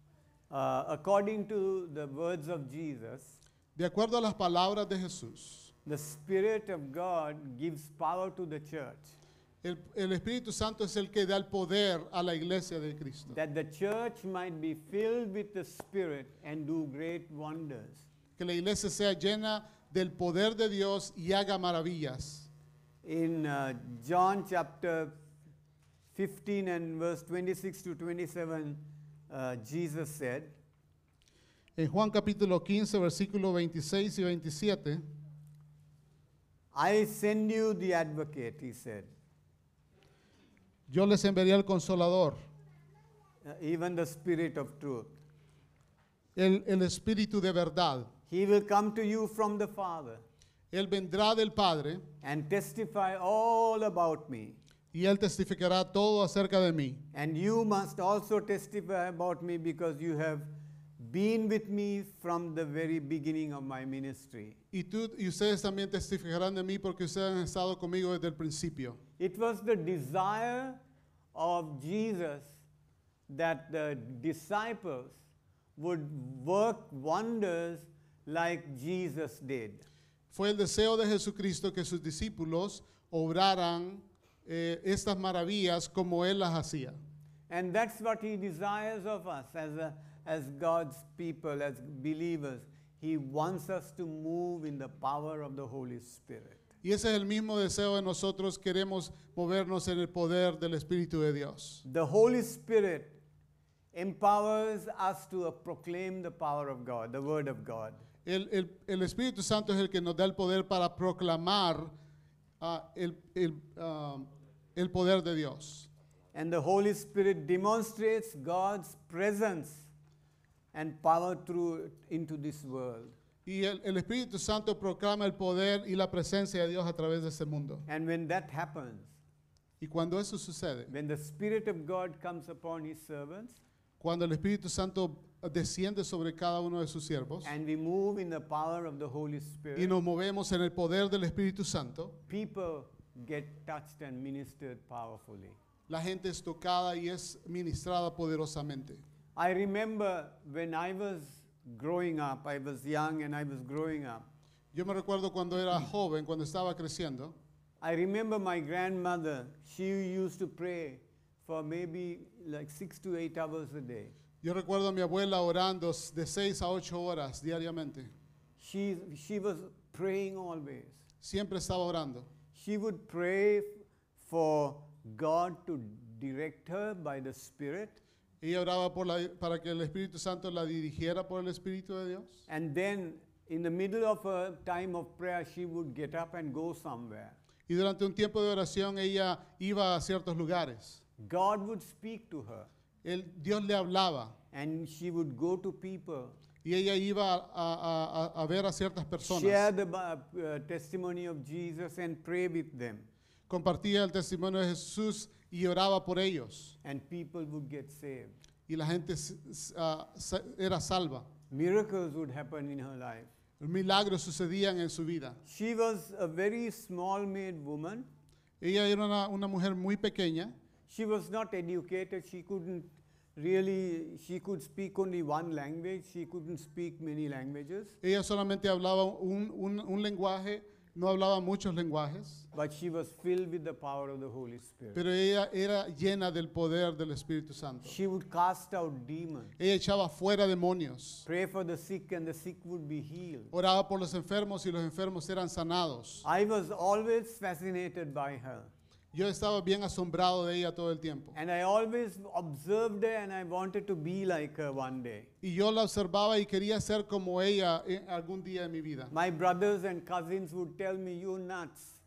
Uh, according to the words of Jesus, De acuerdo a las palabras de Jesús, the Spirit of God gives power to the church el, el Espíritu Santo es el que da el poder a la iglesia de Cristo. that the church might be filled with the Spirit and do great wonders. Que la iglesia sea llena del poder de Dios y haga maravillas. In uh, John chapter 15 and verse 26 to 27, uh, Jesus said, En Juan capítulo 15, versículo 26 y 27, I send you the advocate, he said, yo les enviaré al consolador, uh, even the Spirit of truth. el, el Espíritu de verdad. He will come to you from the Father. Él vendrá del Padre and testify all about me. y Él testificará todo acerca de mí. And you must also testify about me because you have been with me from the very beginning of my ministry. Y, tú, y ustedes también testificarán de mí porque ustedes han estado conmigo desde el principio. It was the desire of Jesus that the disciples would work wonders like Jesus did. Fue el deseo de Jesucristo que sus discípulos obraran eh, estas maravillas como Él las hacía. And that's what he desires of us as, a, as God's people, as believers. He wants us to move in the power of the Holy Spirit. Y ese es el mismo deseo de nosotros. Queremos movernos en el poder del Espíritu de Dios. The Holy Spirit empowers us to uh, proclaim the power of God, the Word of God. El, el- el Espíritu Santo es el que nos da el poder para proclamar ah, el, el, ah, el poder de Dios. And the Holy Spirit demonstrates God's presence and power through into this world. Y el, el Espíritu Santo proclama el poder y la presencia de Dios a través de este mundo. And when that happens, Y cuando eso sucede, when the Spirit of God comes upon His servants, cuando el Espíritu Santo desciende sobre cada uno de sus siervos and we move in the power of the Holy y Spirit, nos movemos en el poder del Espíritu Santo, people get touched and ministered powerfully. la gente es tocada y es ministrada poderosamente. I remember when I was growing up, I was young and I was growing up. Yo me recuerdo cuando era joven, cuando estaba creciendo, I remember my grandmother, she used to pray for maybe like six to eight hours a day. yo recuerdo a mi abuela orando de 6 a 8 horas diariamente. She, she was praying always. Siempre estaba orando. She would pray for God to direct her by the Spirit. Ella oraba por la- para que el Espíritu Santo la dirigiera por el Espíritu de Dios. And then in the middle of a time of prayer, she would get up and go somewhere. Y durante un tiempo de oración ella iba a ciertos lugares. God would speak to her El, Dios le hablaba and she would go to people, y ella iba a, a- a- a ver a ciertas personas. share the uh, uh, testimony of Jesus and pray with them. Compartía el testimonio de Jesús y oraba por ellos. And people would get saved. Y la gente s- s- ah, sa- era salva. Miracles would happen in her life. Milagros sucedían en su vida. She was a very small made woman. Ella era una, una mujer muy pequeña. She was not educated. She couldn't really, she could speak only one language. She couldn't speak many languages. Ella solamente hablaba un, un- un lenguaje, no hablaba muchos lenguajes, But she was filled with the power of the Holy Spirit. pero ella era llena del poder del Espíritu Santo. She would cast out demons, Ella echaba fuera demonios, pray for the sick, and the sick would be healed. oraba por los enfermos y los enfermos eran sanados. I was always fascinated by her. Yo estaba bien asombrado de ella todo el tiempo. And I always observed her and I wanted to be like her one day. Y yo la observaba y quería ser como ella en algún día de mi vida. My brothers and cousins would tell me, You nuts.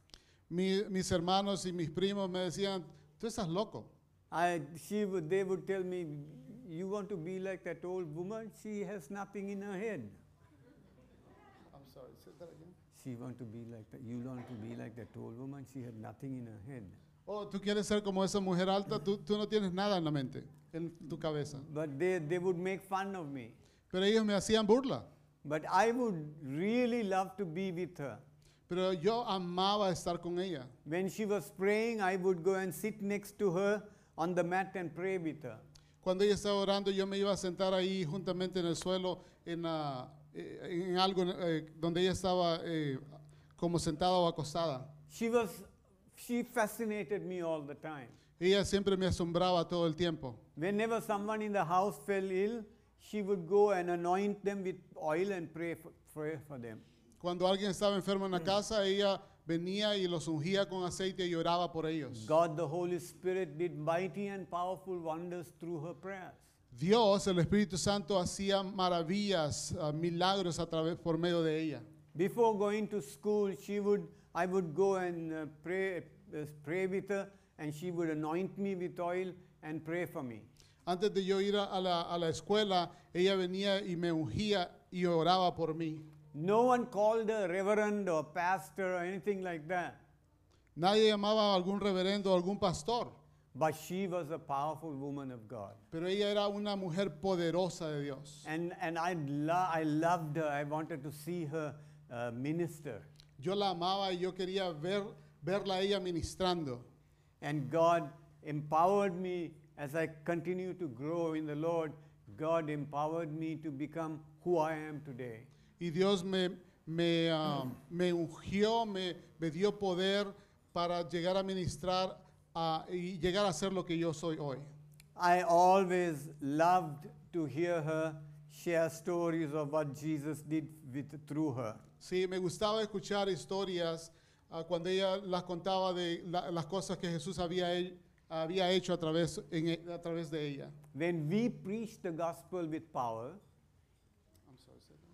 Mi- mis hermanos y mis primos me decían, tú estás loco. I, she would, they would tell me, You want to be like that old woman? She has nothing in her head. She want to be like that. You want to be like that old woman? She had nothing in her head. Oh, tú quieres ser como esa mujer alta, tú, tú no tienes nada en la mente, en tu cabeza. But they, they would make fun of me. Pero ellos me hacían burla. But I would really love to be with her. Pero yo amaba estar con ella. When she was praying, I would go and sit next to her on the mat and pray with her. Cuando ella estaba orando, yo me iba a sentar ahí juntamente en el suelo, en, ah, eh, en algo eh, donde ella estaba eh, como sentada o acostada. She was, she fascinated me all the time. Ella siempre me asombraba todo el tiempo. Whenever someone in the house fell ill, she would go and anoint them with oil and pray for, pray for them. Cuando alguien estaba enfermo en la casa, ella venía y los ungía con aceite y oraba por ellos. God, the Holy Spirit, did mighty and powerful wonders through her prayers. Dios, el Espíritu Santo, hacía maravillas, ah, milagros a través por medio de ella. Before going to school, she would, I would go and uh, pray, uh, pray with her, and she would anoint me with oil and pray for me. Antes de yo ir a a la, a la escuela, ella venía y me ungía y oraba por mí. No one called her reverend or pastor or anything like that. Nadie llamaba a algún reverendo o algún pastor, But she was a powerful woman of God. pero ella era una mujer poderosa de Dios. And, and I, lo- I loved her. I wanted to see her uh, minister. Yo la amaba y yo quería ver, verla a ella ministrando. And God empowered me as I continue to grow in the Lord. God empowered me to become who I am today. Y Dios me, me, ah, me ungió, me, me dio poder para llegar a ministrar ah, y llegar a ser lo que yo soy hoy. I always loved to hear her share stories of what Jesus did with, through her. Sí, me gustaba escuchar historias ah, cuando ella las contaba de la- las cosas que Jesús había, he- había hecho a través, en e- a través de ella. When we preach the gospel with power,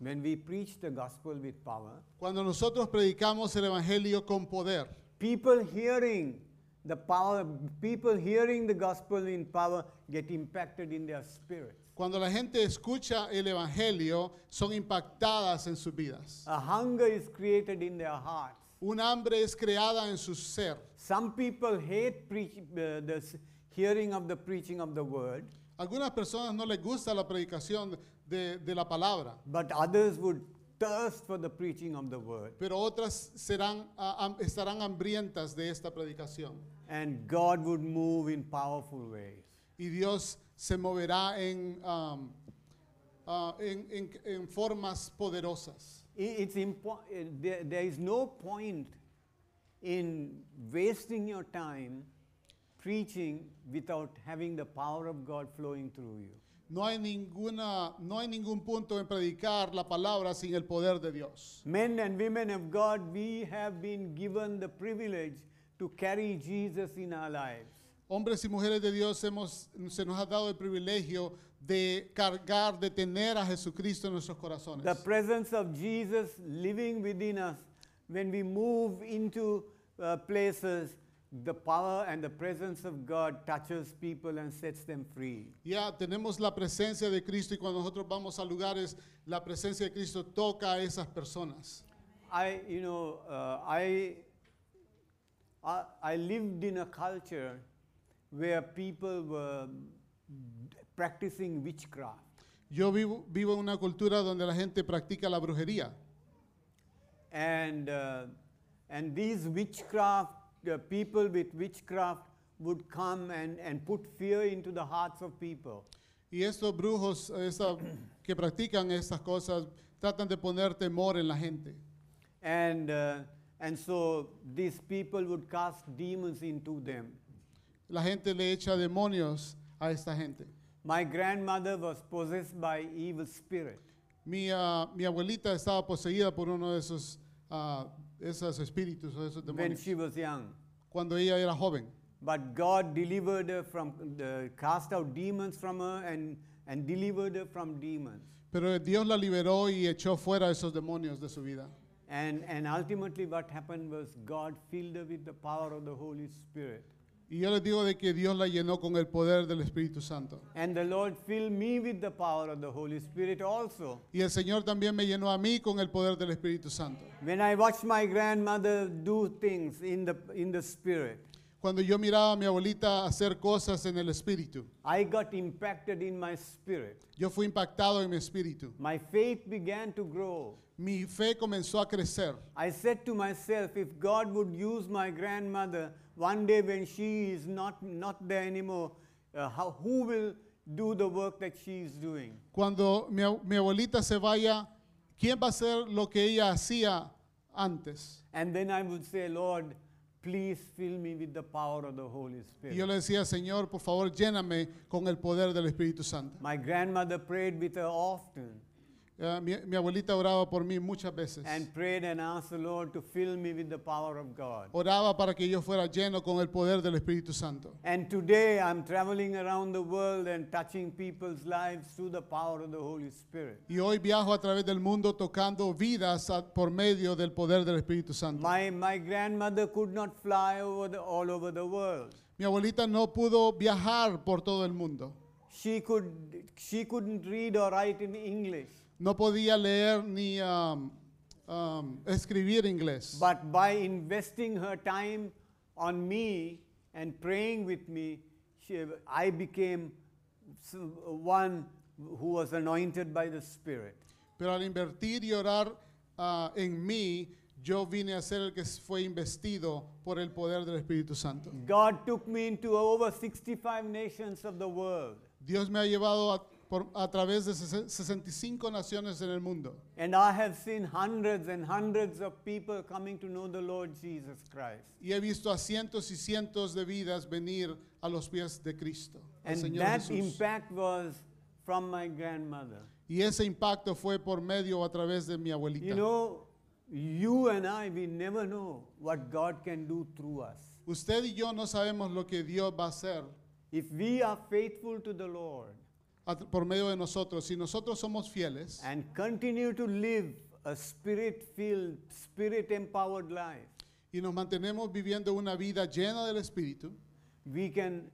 when we preach the gospel with power, Cuando nosotros predicamos el Evangelio con poder, people hearing the power, people hearing the gospel in power get impacted in their spirits. cuando la gente escucha el Evangelio, son impactadas en sus vidas. A hunger is created in their hearts. Un hambre es creada en su ser. Some people hate preach, uh, the hearing of the preaching of the word, Algunas personas no les gusta la predicación de, de la palabra, but others would thirst for the preaching of the word. pero otras serán, ah, estarán hambrientas de esta predicación. And God would move in powerful ways. Y Dios se moverá en, um, ah, en, en- en formas poderosas. I- It's impo- uh, there, there is no point in wasting your time preaching without having the power of God flowing through you. No hay, ninguna, no hay ningún punto en predicar la palabra sin el poder de Dios. Men and women of God, we have been given the privilege to carry Jesus in our lives. Hombres y mujeres de Dios hemos, se nos ha dado el privilegio de cargar, de tener a Jesucristo en nuestros corazones. The presence of Jesus living within us, when we move into uh, places, the power and the presence of God touches people and sets them free. Ya tenemos la presencia de Cristo y cuando nosotros vamos a lugares, la presencia de Cristo toca a esas personas. I, you know, uh, I, I, I lived in a culture where people were practicing witchcraft. Yo vivo, vivo en una cultura donde la gente practica la brujería. And, uh, and these witchcraft, uh, people with witchcraft would come and, and put fear into the hearts of people. Y estos brujos esa- que practican estas cosas tratan de poner temor en la gente. And, uh, and so these people would cast demons into them. La gente le echa demonios a esta gente. My grandmother was possessed by evil spirit. Mi, ah, mi abuelita estaba poseída por uno de esos, ah, esos espíritus o esos when demonios she was young. cuando ella era joven. But God delivered her from, the, cast out demons from her and, and delivered her from demons. Pero Dios la liberó y echó fuera esos demonios de su vida. And, and ultimately, what happened was God filled her with the power of the Holy Spirit. Y yo les digo de que Dios la llenó con el poder del Espíritu Santo. And the Lord filled me with the power of the Holy Spirit also. Y el Señor también me llenó a mí con el poder del Espíritu Santo. When I watched my grandmother do things in the, in the Spirit, Cuando yo miraba a mi abuelita hacer cosas en el Espíritu, I got impacted in my spirit. yo fui impactado en mi espíritu. My faith began to grow. Mi fe comenzó a crecer. I said to myself, if God would use my grandmother one day when she is not, not there anymore, uh, how, who will do the work that she is doing? Cuando mi, mi abuelita se vaya, ¿quién va a hacer lo que ella hacía antes? And then I would say, Lord, please fill me with the power of the Holy Y yo Spirit. le decía, Señor, por favor, lléname con el poder del Espíritu Santo. My grandmother prayed with her often Eh, mi, mi abuelita oraba por mí muchas veces. and prayed and asked the Lord to fill me with the power of God. Oraba para que yo fuera lleno con el poder del Espíritu Santo. And today I'm traveling around the world and touching people's lives through the power of the Holy Spirit. Y hoy viajo a través del mundo tocando vidas a- por medio del poder del Espíritu Santo. My, my grandmother could not fly over the, all over the world. Mi abuelita no pudo viajar por todo el mundo. She, could, she couldn't read or write in English. No podía leer ni, um, um, escribir inglés. But by investing her time on me and praying with me, she, I became one who was anointed by the Spirit. Pero al invertir y orar ah, en mí, yo vine a ser el que fue investido por el poder del Espíritu Santo. God took me into over 65 nations of the world. Dios me ha llevado a, por- a través de sesen- 65 naciones en el mundo. And I have seen hundreds and hundreds of people coming to know the Lord Jesus Christ. Y he visto a cientos y cientos de vidas venir a los pies de Cristo, And Señor that Jesús. impact was from my grandmother. Y ese impacto fue por medio o a través de mi abuelita. You know, you and I, we never know what God can do through us. Usted y yo no sabemos lo que Dios va a hacer If we are faithful to the Lord por medio de nosotros. Si nosotros somos fieles and continue to live a spirit filled, spirit empowered life, y nos mantenemos viviendo una vida llena del Espíritu, we can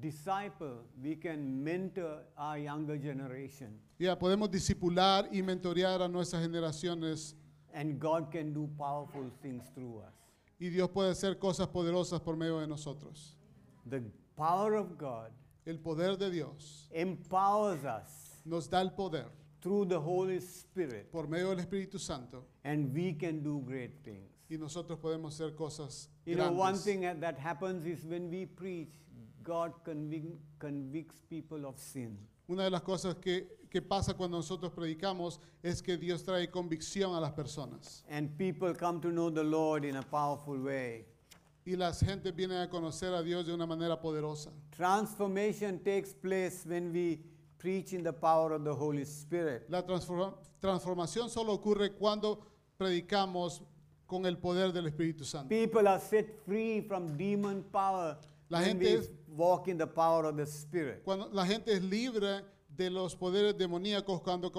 disciple, we can mentor our younger generation, ya podemos discipular y mentorear a nuestras generaciones and God can do powerful things through us. y Dios puede hacer cosas poderosas por medio de nosotros. The power of God El poder de Dios empowers us nos da el poder through the Holy Spirit, por medio del Espíritu Santo and we can do great things. y nosotros podemos hacer cosas You know, one grandes. thing that that happens is when we preach, God convic- convicts people of sin. Una de las cosas que, que pasa cuando nosotros predicamos es que Dios trae convicción a las personas And people come to know the Lord in a powerful way. Y las gentes vienen a conocer a Dios de una manera poderosa. Transformation takes place when we preach in the power of the Holy Spirit. La transforma- transformación solo ocurre cuando predicamos con el poder del Espíritu Santo. People are set free from demon power La when gente we es- walk in the power of the Spirit. Cuando la gente es libre de los poderes demoníacos cuando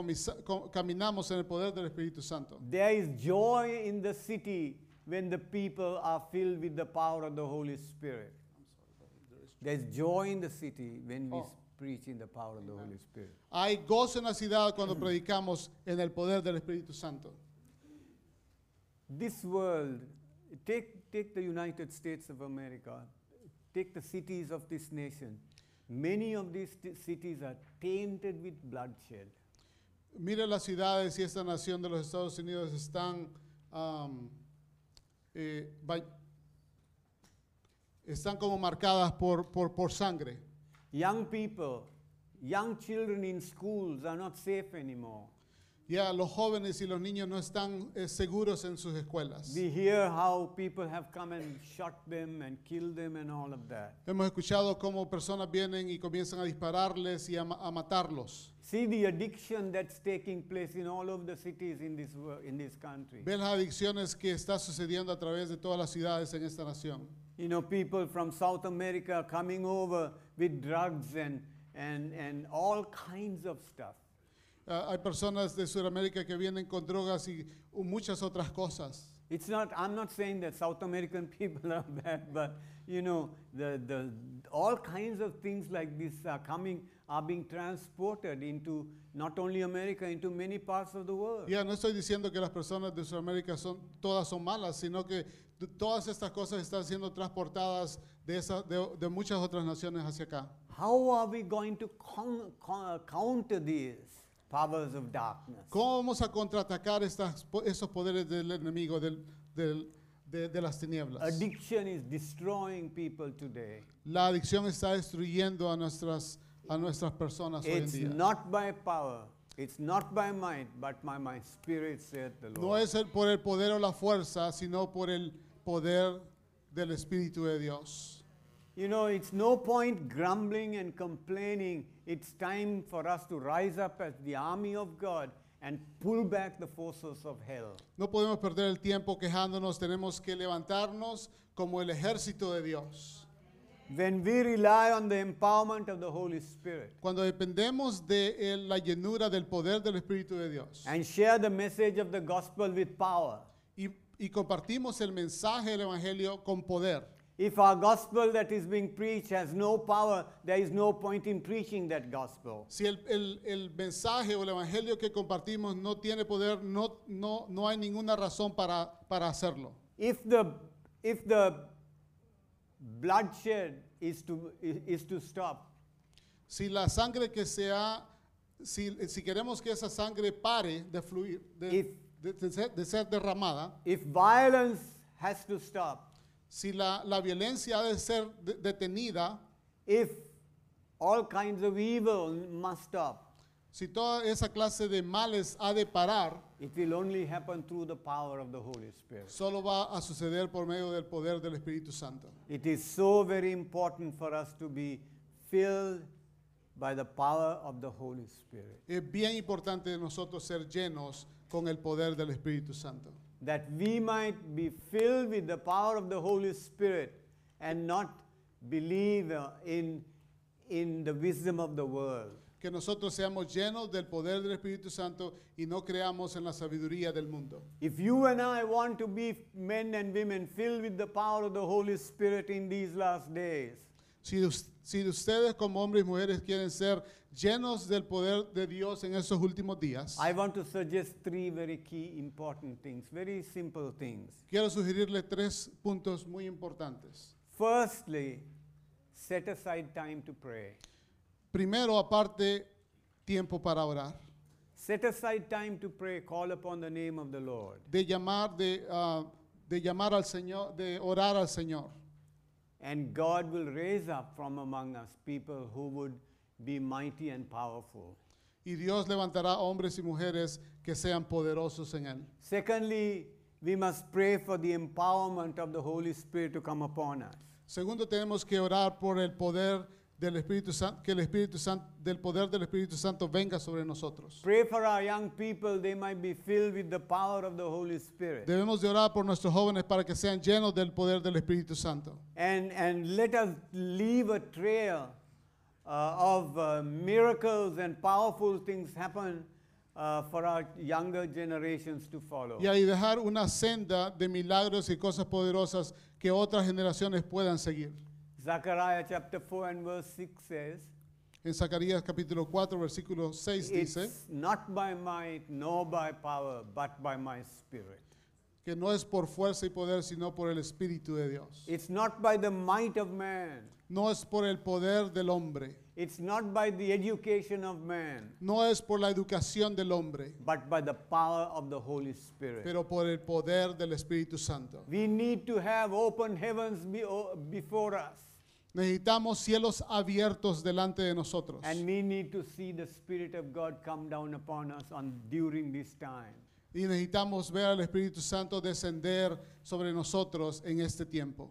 caminamos en el poder del Espíritu Santo. There is joy in the city when the people are filled with the power of the Holy Spirit. There's joy in the city when we Oh. preach in the power of the Holy Spirit. Hay gozo en la ciudad cuando predicamos en el poder del Espíritu Santo. This world, take, take the United States of America, take the cities of this nation. Many of these cities are tainted with bloodshed. Mire las ciudades y esta nación de los Estados Unidos están, am, eh, están como marcadas por, por, por sangre. Young people, young children in schools are not safe anymore. Ya los jóvenes y los niños no están eh, seguros en sus escuelas. We hear how people have come and shot them and killed them and all of that. Hemos escuchado cómo personas vienen y comienzan a dispararles y a, a matarlos. See the addiction that's taking place in all of the cities in this, in this country. Ve las adicciones que está sucediendo a través de todas las ciudades en esta nación. You know, people from South America coming over with drugs and, and, and all kinds of stuff. Ah, hay personas de Sudamérica que vienen con drogas y muchas otras cosas. It's not, I'm not saying that South American people are bad, but you know, the, the, all kinds of things like this are coming, are being transported into not only America, into many parts of the world. Ya no estoy diciendo que las personas de Sudamérica son todas son malas, sino que todas estas cosas están siendo transportadas de, esa- de, de muchas otras naciones hacia acá. How are we going to counter these powers of darkness? ¿Cómo vamos a contraatacar estas, esos poderes del enemigo, del- del- de, de las tinieblas? Addiction is destroying people today. La adicción está destruyendo a nuestras, a nuestras personas hoy en It's día. not by power, it's not by might, but by my spirit, saith the Lord. No es el- por el poder o la fuerza, sino por el poder del Espíritu de Dios. You know, it's no point grumbling and complaining. It's time for us to rise up as the army of God and pull back the forces of hell. No podemos perder el tiempo quejándonos, tenemos que levantarnos como el ejército de Dios. When we rely on the empowerment of the Holy Spirit Cuando dependemos de el- la llenura del poder del Espíritu de Dios and share the message of the gospel with power, y, y compartimos el mensaje del Evangelio con poder, If our gospel that is being preached has no power, there is no point in preaching that gospel. Si el, el- el mensaje o el evangelio que compartimos no tiene poder, no, no, no hay ninguna razón para, para hacerlo. If the, if the bloodshed is to, is, to stop, Si la sangre que se ha, si, si queremos que esa sangre pare de fluir, de, If- de- de ser, de ser derramada, if violence has to stop, si la, la violencia ha de ser de- detenida, if all kinds of evil must stop, si toda esa clase de males ha de parar, it will only happen through the power of the Holy Spirit. solo va a suceder por medio del poder del Espíritu Santo. It is so very important for us to be filled by the power of the Holy Spirit. Es bien importante de nosotros ser llenos con el poder del Espíritu Santo. That we might be filled with the power of the Holy Spirit and not believe in, in the wisdom of the world. Que nosotros seamos llenos del poder del Espíritu Santo y no creamos en la sabiduría del mundo. If you and I want to be men and women filled with the power of the Holy Spirit in these last days, Si, us- si ustedes como hombres y mujeres quieren ser llenos del poder de Dios en esos últimos días, I want to suggest three very key important things, very simple things. quiero sugerirle tres puntos muy importantes. Firstly, set aside time to pray. Primero, aparte, tiempo para orar. Set aside time to pray, call upon the name of the Lord. De llamar, de, ah, de llamar al Señor, de orar al Señor. And God will raise up from among us people who would be mighty and powerful. Y Dios levantará hombres y mujeres que sean poderosos en Él. Secondly, we must pray for the empowerment of the Holy Spirit to come upon us. Segundo, tenemos que orar por el poder del Espíritu Santo, que el Espíritu Santo, del poder del Espíritu Santo venga sobre nosotros. Pray for our young people, they might be filled with the power of the Holy Spirit. Debemos de orar por nuestros jóvenes para que sean llenos del poder del Espíritu Santo. And, and let us leave a trail uh, of uh, miracles and powerful things happen uh, for our younger generations to follow. Y ahí dejar una senda de milagros y cosas poderosas que otras generaciones puedan seguir. Zechariah chapter 4 and verse 6 says, En Zacarías capítulo 4, versículo 6 dice It's not by might nor by power, but by my spirit. que no es por fuerza y poder, sino por el Espíritu de Dios. It's not by the might of man. No es por el poder del hombre, It's not by the education of man, no es por la educación del hombre, but by the power of the Holy Spirit. pero por el poder del Espíritu Santo. we need to have open heavens be- o- before us. Necesitamos cielos abiertos delante de nosotros. And we need to see the Spirit of God come down upon us on, during this time. Y necesitamos ver al Espíritu Santo descender sobre nosotros en este tiempo.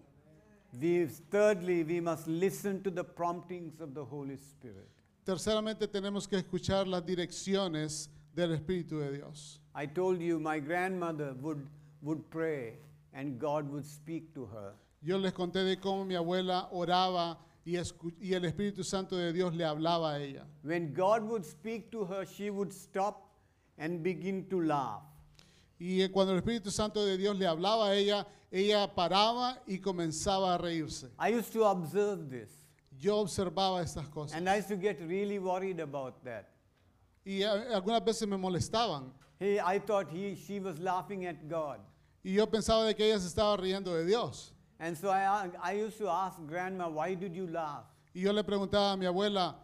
We, thirdly, we must listen to the promptings of the Holy Spirit. Terceramente tenemos que escuchar las direcciones del Espíritu de Dios. I told you my grandmother would, would pray and God would speak to her. Yo les conté de cómo mi abuela oraba y, y el Espíritu Santo de Dios le hablaba a ella. When God would speak to her, she would stop and begin to laugh. Y eh, cuando el Espíritu Santo de Dios le hablaba a ella, ella paraba y comenzaba a reírse. I used to observe this Yo observaba estas cosas. and I used to get really worried about that. Y eh, algunas veces me molestaban. Hey, I thought he, she was laughing at God. Y yo pensaba de que ella se estaba riendo de Dios. And so I, I used to ask grandma, why did you laugh? Y yo le preguntaba a mi abuela,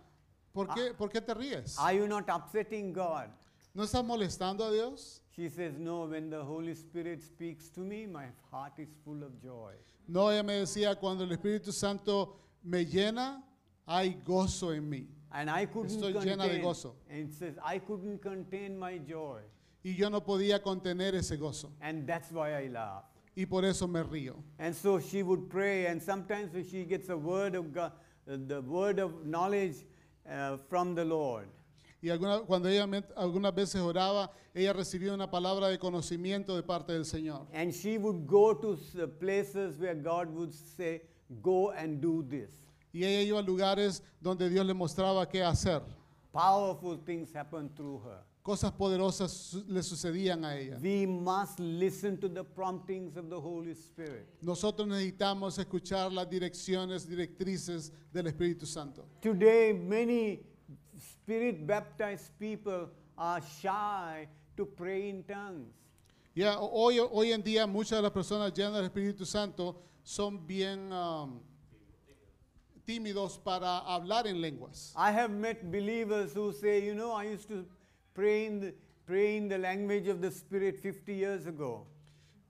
¿por qué, ¿por qué te ríes? Are you not upsetting God? ¿No estás molestando a Dios? She says, No, when the Holy Spirit speaks to me, my heart is full of joy. No, ella me decía, cuando el Espíritu Santo me llena, hay gozo en mí. And I couldn't Estoy llena de contain. gozo. And it says, I couldn't contain my joy. Y yo no podía contener ese gozo. And that's why I laugh. Y por eso me río. And so she would pray, and sometimes when she gets a word of God, the word of knowledge uh, from the Lord. Y alguna- cuando ella algunas veces oraba, ella recibía una palabra de conocimiento de parte del Señor. And she would go to places where God would say, Go and do this. Y ella iba a lugares donde Dios le mostraba qué hacer. Powerful things happen through her. Cosas poderosas le sucedían a ella. We must listen to the promptings of the Holy Spirit. Nosotros necesitamos escuchar las direcciones, directrices del Espíritu Santo. Today, many spirit baptized people are shy to pray in tongues. Ya, hoy, hoy en día muchas de las personas llenas del Espíritu Santo son bien um, tímidos para hablar en lenguas. I have met believers who say, you know, I used to pray in the, pray in the language of the Spirit 50 years ago.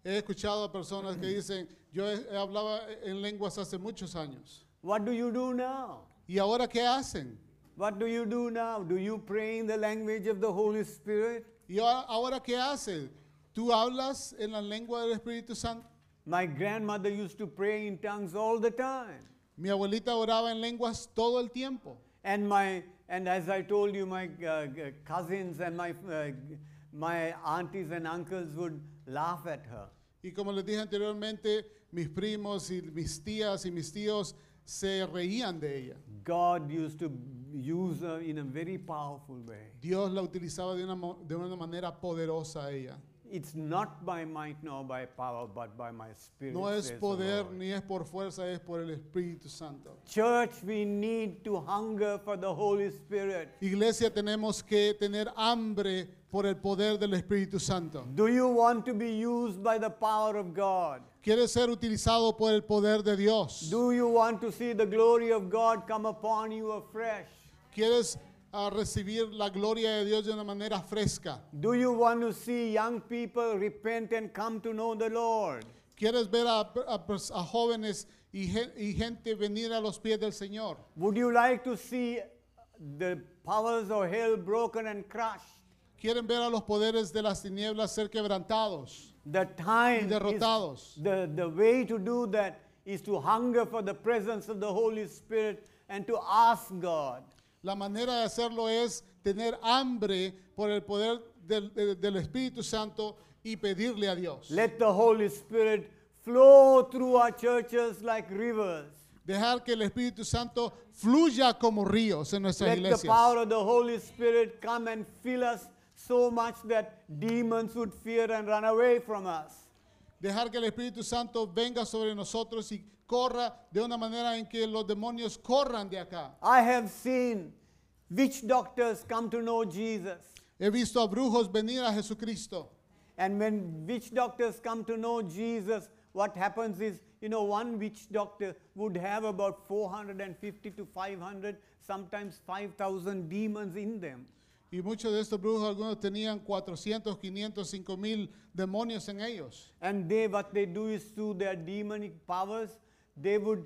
He escuchado a personas que dicen, yo hablaba en lenguas hace muchos años. What do you do now? ¿Y ahora qué hacen? What do you do now? Do you pray in the language of the Holy Spirit? ¿Y ahora, ahora qué hacen? ¿Tú hablas en la lengua del Espíritu Santo? My grandmother used to pray in tongues all the time. Mi abuelita oraba en lenguas todo el tiempo. And my and as I told you, my uh, cousins and my uh, my aunties and uncles would laugh at her. Y como les dije anteriormente, mis primos y mis tías y mis tíos se reían de ella. God used to use her in a very powerful way. Dios la utilizaba de una, de una manera poderosa a ella. It's not by might nor by power, but by my spirit. No es says the poder Lord. ni es por fuerza, es por el Espíritu Santo. Church, we need to hunger for the Holy Spirit. Iglesia, tenemos que tener hambre por el poder del Espíritu Santo. Do you want to be used by the power of God? ¿Quieres ser utilizado por el poder de Dios? Do you want to see the glory of God come upon you afresh? ¿Quieres ah, recibir la gloria de Dios de una manera fresca? Do you want to see young people repent and come to know the Lord? ¿Quieres ver a, a a jóvenes y gente venir a los pies del Señor? Would you like to see the powers of hell broken and crushed? ¿Quieren ver a los poderes de las tinieblas ser quebrantados? The time Y derrotados. is, the, the way to do that is to hunger for the presence of the Holy Spirit and to ask God. La manera de hacerlo es tener hambre por el poder del, de- del Espíritu Santo y pedirle a Dios. Let the Holy Spirit flow through our churches like rivers. Dejar que el Espíritu Santo fluya como ríos en nuestras Let the iglesias. power of the Holy Spirit come and fill us so much that demons would fear and run away from us. Dejar que el Espíritu Santo venga sobre nosotros y corra de una manera en que los demonios corran de acá. I have seen witch doctors come to know Jesus. He visto a brujos venir a Jesucristo. And when witch doctors come to know Jesus, what happens is, you know, one witch doctor would have about 450 to 500, sometimes 5,000 demons in them. Y muchos de estos brujos, algunos tenían 400, 500, 5000 demonios en ellos. And they, what they do is through their demonic powers, they would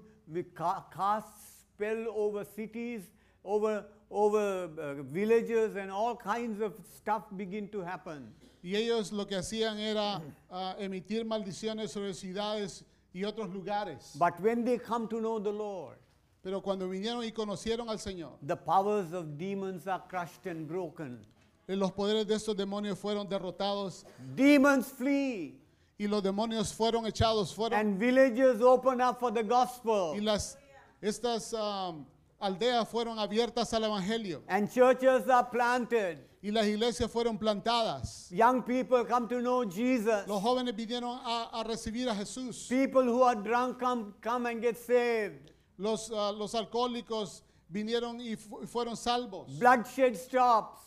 cast spell over cities, over, over uh, villages, and all kinds of stuff begin to happen. Y ellos lo que hacían era ah, emitir maldiciones sobre ciudades y otros lugares. But when they come to know the Lord, Pero cuando vinieron y conocieron al Señor, the powers of demons are crushed and broken. los poderes de estos demonios fueron derrotados Demons flee, y los demonios fueron echados fueron and villages open up for the gospel, y las estas am, aldeas fueron abiertas al evangelio and churches are planted. y las iglesias fueron plantadas. Young people come to know Jesus. Los jóvenes vinieron a, a recibir a Jesús. People who are drunk come, come and get saved. Los, ah, los alcohólicos vinieron y fu- fueron salvos. Bloodshed stops.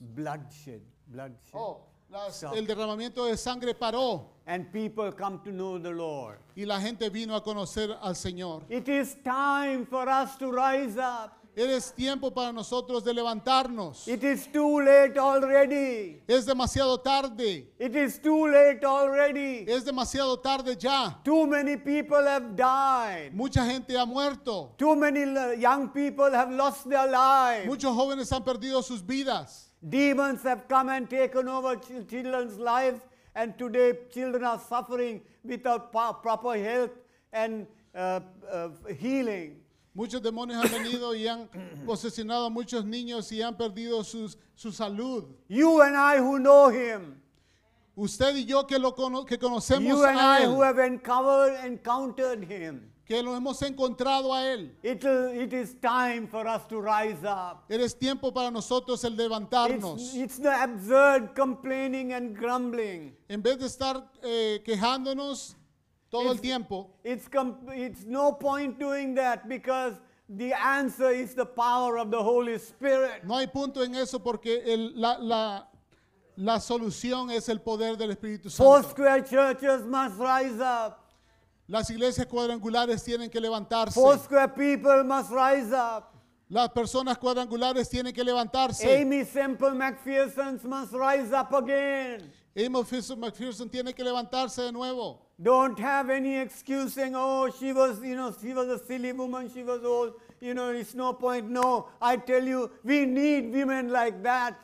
Bloodshed, bloodshed. Oh, las- el derramamiento de sangre paró And people come to know the Lord. y la gente vino a conocer al Señor. It is time for us to rise up. Es tiempo para nosotros de levantarnos. It is too late already. Es demasiado tarde. It is too late already. Es demasiado tarde ya. Too many people have died. Mucha gente ha muerto. Too many young people have lost their lives. Muchos jóvenes han perdido sus vidas. Demons have come and taken over ch- children's lives, and today children are suffering without proper health and uh, uh, healing. Muchos demonios han venido y han posesionado a muchos niños y han perdido sus- su salud. You and I who know him, Usted y yo que, lo cono- que conocemos you and a I Él, who have encountered, encountered him, que lo hemos encontrado a Él. It is time for us to rise up. Eres tiempo para nosotros el levantarnos. It's, it's the absurd complaining and grumbling. En vez de estar eh, quejándonos todo el It's- tiempo, It's, com- it's no point doing that because the answer is the power of the Holy Spirit. no hay punto en eso porque el- la, la- la solución es el poder del Espíritu Four Santo. square churches must rise up. Las iglesias cuadrangulares tienen que levantarse. Four square people must rise up. Las personas cuadrangulares tienen que levantarse. Amy Semple McPherson's must rise up again. Fisher- McPherson tiene que levantarse de nuevo. Don't have any excuse saying, oh, she was, you know, she was a silly woman, she was old, you know, it's no point. No, I tell you, we need women like that.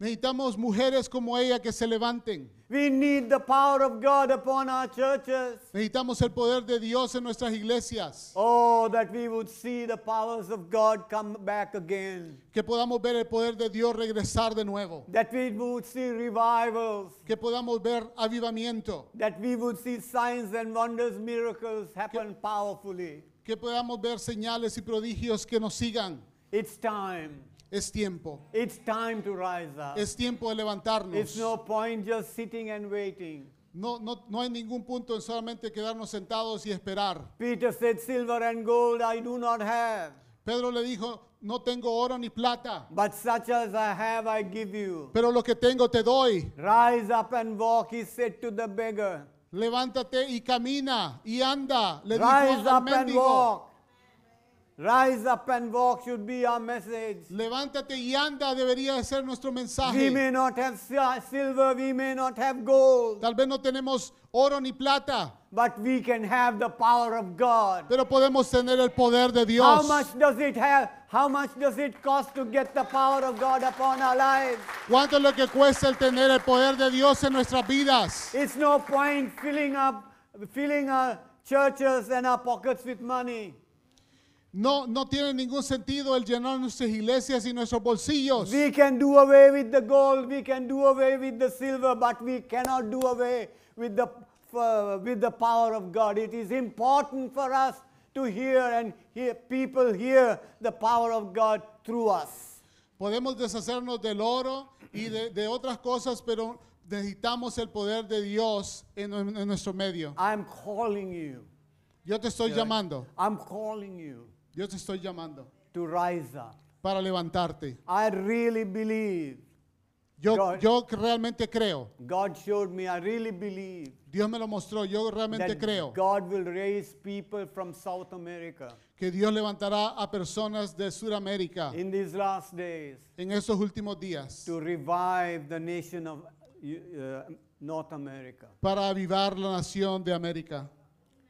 Necesitamos mujeres como ella que se levanten. We need the power of God upon our churches. Necesitamos el poder de Dios en nuestras iglesias. Oh, that we would see the powers of God come back again. Que podamos ver el poder de Dios regresar de nuevo. That we would see revivals. Que podamos ver avivamiento. That we would see signs and wonders, miracles happen powerfully. Que podamos ver señales y prodigios que nos sigan. It's time. Es tiempo. It's time to rise up. Es tiempo de levantarnos. It's no point just sitting and waiting. No, no, no hay ningún punto en solamente quedarnos sentados y esperar. Peter said, Silver and gold I do not have, Pedro le dijo, no tengo oro ni plata, but such as I have I give you. pero lo que tengo te doy. Rise up and walk, he said to the beggar. Levántate y camina y anda. Le dijo Rise al up and mendigo. walk. Rise up and walk should be our message. Levántate y anda debería de ser nuestro We mensaje. may not have si- silver, we may not have gold, Tal vez no tenemos oro ni plata, but we can have the power of God. pero podemos tener el poder de How Dios. much does it have? How much does it cost to get the power of God upon our lives? ¿Cuánto es lo que cuesta el tener el poder de Dios en nuestras vidas? It's no point filling up, filling our churches and our pockets with money. No, no tiene ningún sentido el llenar nuestras iglesias y nuestros bolsillos. We can do away with the gold, we can do away with the silver, but we cannot do away with the uh, with the power of God. It is important for us to hear and hear people hear the power of God through us. Podemos deshacernos del oro y de, de otras cosas, pero necesitamos el poder de Dios en, en nuestro medio. I'm calling you. Yo te estoy llamando, I'm calling you yo te estoy llamando to rise up. para levantarte. I really believe. Yo, God- yo realmente creo, God showed me, I really believe Dios me lo mostró, yo realmente that creo God will raise people from South America que Dios levantará a personas de Sudamérica in these last days en estos últimos días to revive the nation of uh, North America. para avivar la nación de América,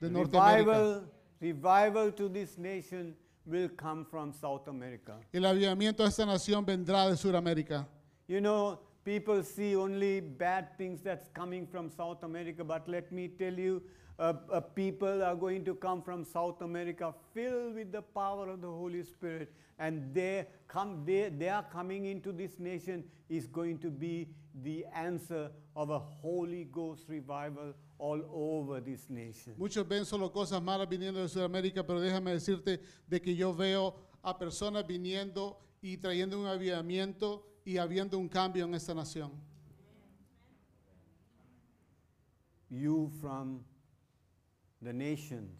de Norteamérica. Revival, to this nation will come from South America. El avivamiento de esta nación vendrá de Sudamérica. You know, people see only bad things that's coming from South America, but let me tell you, uh, uh, people are going to come from South America filled with the power of the Holy Spirit, and they come, they, they are coming into this nation is going to be the answer of a Holy Ghost revival all over this nation. Muchos ven solo cosas malas viniendo de Sudamérica, pero déjame decirte de que yo veo a personas viniendo y trayendo un avivamiento y habiendo un cambio en esta nación. You from the nations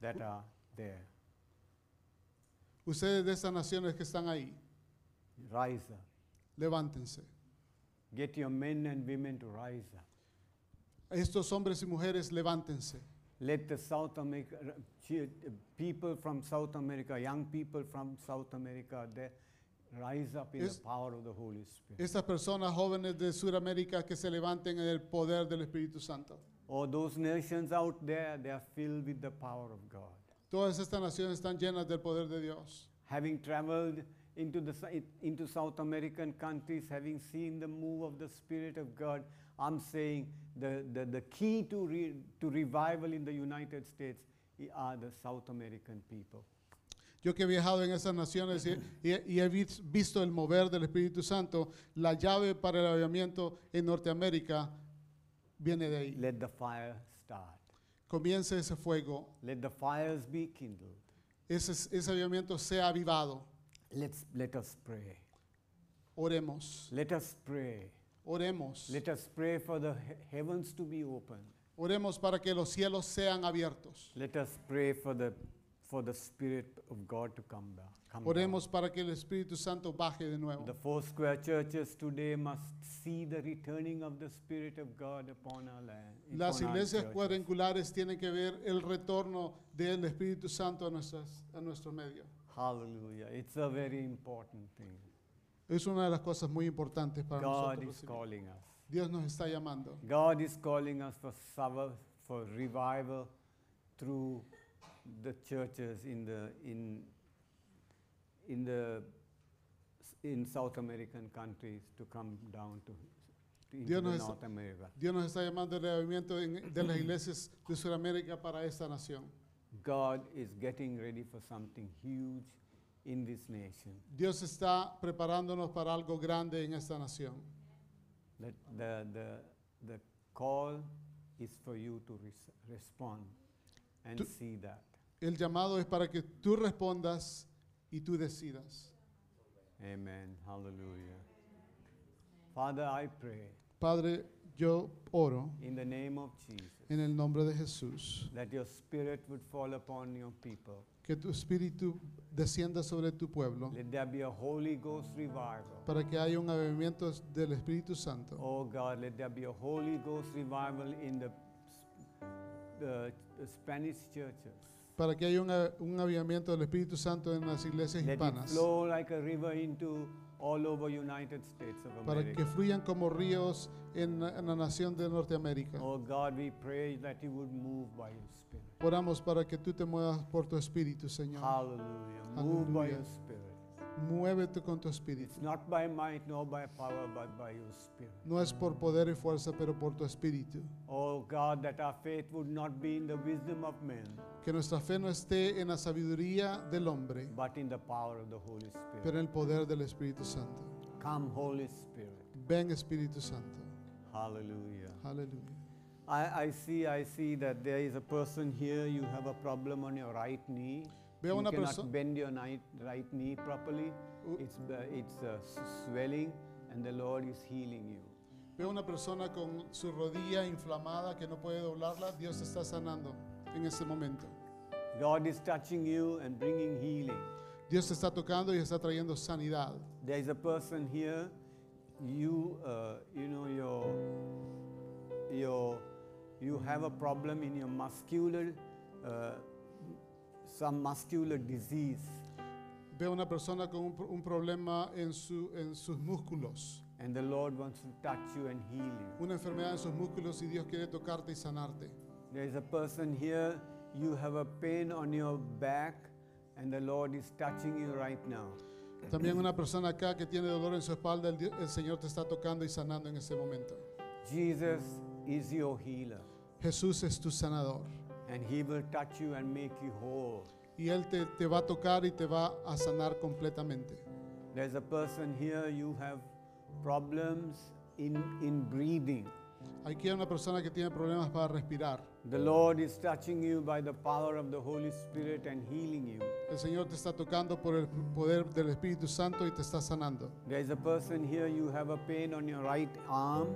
that are there, Ustedes de estas naciones que están ahí, rise up. levántense. Get your men and women to rise up. Estos hombres y mujeres, levántense. Let the South America people from South America, young people from South America, they rise up in Es- the power of the Holy Spirit. Estas personas jóvenes de Sudamérica que se levanten en el poder del Espíritu Santo. Or those nations out there, they are filled with the power of God. Todas estas naciones están llenas del poder de Dios. Having traveled into the into South American countries, having seen the move of the Spirit of God, I'm saying the, the, the key to, re, to revival in the United States i- are the South American people. Yo que he viajado en esas naciones y, y- y he vis- visto el mover del Espíritu Santo, la llave para el avivamiento en Norteamérica viene de ahí. Let the fire start. comience ese fuego, Let the fires be kindled. ese, ese avivamiento sea avivado. Let's let us pray. Oremos, Let us pray. Oremos, Let us pray for the he- heavens to be opened. oremos para que los cielos sean abiertos. Let us pray for the for the Spirit of God to come down. Come Oremos para que el Espíritu Santo baje de down. nuevo. The four square churches today must see the returning of the Spirit of God upon our land. Las iglesias cuadrangulares tienen que ver el retorno del Espíritu Santo a, nuestras, a nuestro medio. Hallelujah. It's a very important thing. Es una de las cosas muy importantes para God nosotros. is calling us. Dios nos está llamando. God is calling us for for revival through the churches in the in in the in South American countries to come down to, Dios nos está- North America. Dios nos está llamando al avivamiento en- de las iglesias de Sudamérica para esta nación. God is getting ready for something huge in this nation. Dios está preparándonos para algo grande en esta nación. That the the the call is for you to res- respond and Tu- see that. El llamado es para que tú respondas y tú decidas. Amen. Hallelujah. Father, I pray Padre, yo oro in the name of Jesus en el nombre de Jesús that your spirit would fall upon your people. Que tu espíritu descienda sobre tu pueblo Let there be a Holy Ghost revival. para que haya un avivamiento del Espíritu Santo. Oh God, let there be a Holy Ghost revival in the, the, the Spanish churches. Para que haya un, avivamiento del Espíritu Santo en las iglesias Let it hispanas. flow like a river into all over United States of Para America. que fluyan como ríos en, en la nación de Norteamérica. Oh God, we pray that you would move by your spirit. Oramos para que tú te muevas por tu espíritu, Señor. Hallelujah. Move by Hallelujah. your spirit. Muévete con tu espíritu. It's not by might nor by power, but by your spirit. No es por poder y fuerza, pero por tu espíritu. Oh God, that our faith would not be in the wisdom of men, Que nuestra fe no esté en la sabiduría del hombre, but in the power of the Holy Spirit. pero en el poder del Espíritu Santo. Come, Holy Spirit. Ven Espíritu Santo. Hallelujah. Aleluya. I, I see, I see that there is a person here, you have a problem on your right knee. Veo you una cannot persona. bend your right, right knee properly. It's, uh, it's uh, swelling, and the Lord is healing you. Veo una persona con su rodilla inflamada que no puede doblarla. Dios está sanando en este momento. God is touching you and bringing healing. Dios está tocando y está trayendo sanidad. There is a person here, you, uh, you know, your, your, you have a problem in your muscular, uh, some muscular disease, Veo una persona con un, un problema en, su, en sus músculos. and the Lord wants to touch you and heal you. Una enfermedad en sus músculos y Dios quiere tocarte y sanarte. There is a person here, you have a pain on your back, and the Lord is touching you right now. También una persona acá que tiene dolor en su espalda, el, el Señor te está tocando y sanando en este momento. Jesus is your healer, Jesús es tu sanador and He will touch you and make you whole. y Él te, te va a tocar y te va a sanar completamente. There's a person here, you have problems in, in breathing. Aquí hay una persona que tiene problemas para respirar. The Lord is touching you by the power of the Holy Spirit and healing you. El Señor te está tocando por el poder del Espíritu Santo y te está sanando. There's a person here, you have a pain on your right arm.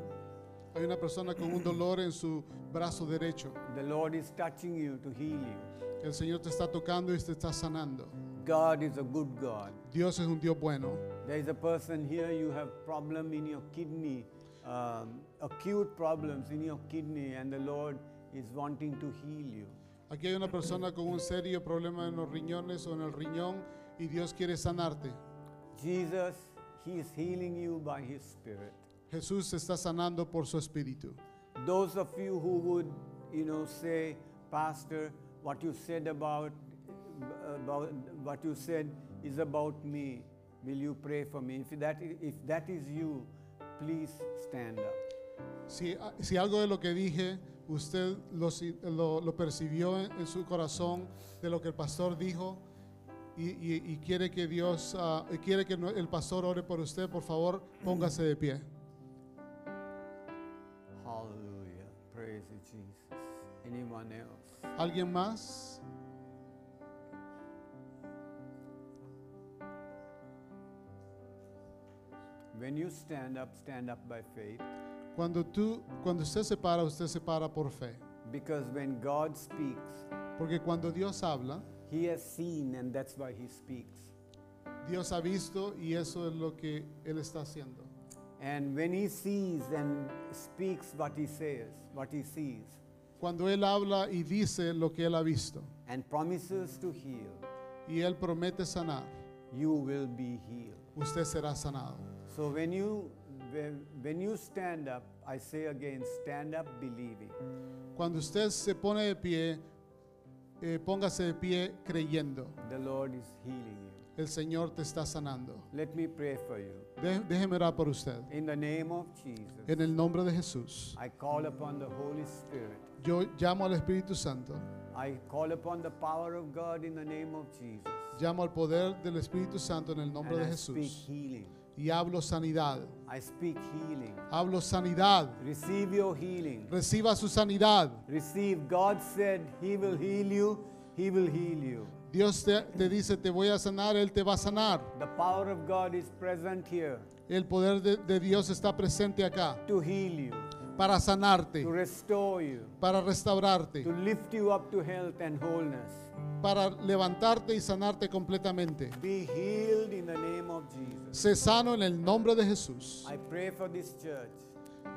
Hay una persona con un dolor en su brazo derecho. The Lord is touching you to heal you. El Señor te está tocando y te está sanando. God is a good God. Dios es un Dios bueno. There is a person here, you have problem in your kidney, um, acute problems in your kidney, and the Lord is wanting to heal you. Aquí hay una persona con un serio problema en los riñones o en el riñón y Dios quiere sanarte. Jesus, He is healing you by His Spirit. Jesús está sanando por su espíritu. Those of you who would, you know, say, Pastor, what you said about, about what you said is about me. Will you pray for me? If that, if that is you, please stand up. Si, si algo de lo que dije usted lo, lo- lo percibió en, en su corazón de lo que el pastor dijo y, y- y quiere que Dios, y quiere que el pastor ore por usted, por favor, póngase de pie. Anyone else? ¿Alguien más? When you stand up, stand up by faith. Cuando tú, cuando usted se para, usted se para por fe. Because when God speaks, Porque cuando Dios habla, He has seen, and that's why He speaks. Dios ha visto y eso es lo que Él está haciendo. And when He sees and speaks what He says, what He sees, Cuando Él habla y dice lo que Él ha visto and promises to heal, y Él promete sanar, you will be healed. usted será sanado. So when you when, when you stand up, I say again, stand up believing. Cuando usted se pone de pie, eh, póngase de pie creyendo. The Lord is healing you. El Señor te está sanando. Let me pray for you. De- déjeme orar por usted. In the name of Jesus, En el nombre de Jesús. I call upon the Holy Spirit. Yo llamo al Espíritu Santo. I call upon the power of God in the name of Jesus. Llamo al poder del Espíritu Santo en el nombre and de I speak Jesús. healing. Y hablo sanidad. I speak healing. Hablo sanidad. Receive your healing. Reciba su sanidad. Receive. God said He will heal you. He will heal you. Dios te, te dice, te voy a sanar, Él te va a sanar. The power of God is present here El poder de, de Dios está presente acá to heal you, para sanarte, to restore you, para restaurarte, to lift you up to health and wholeness. para levantarte y sanarte completamente. Be healed in the name of Jesus. Sé sano en el nombre de Jesús. I pray for this church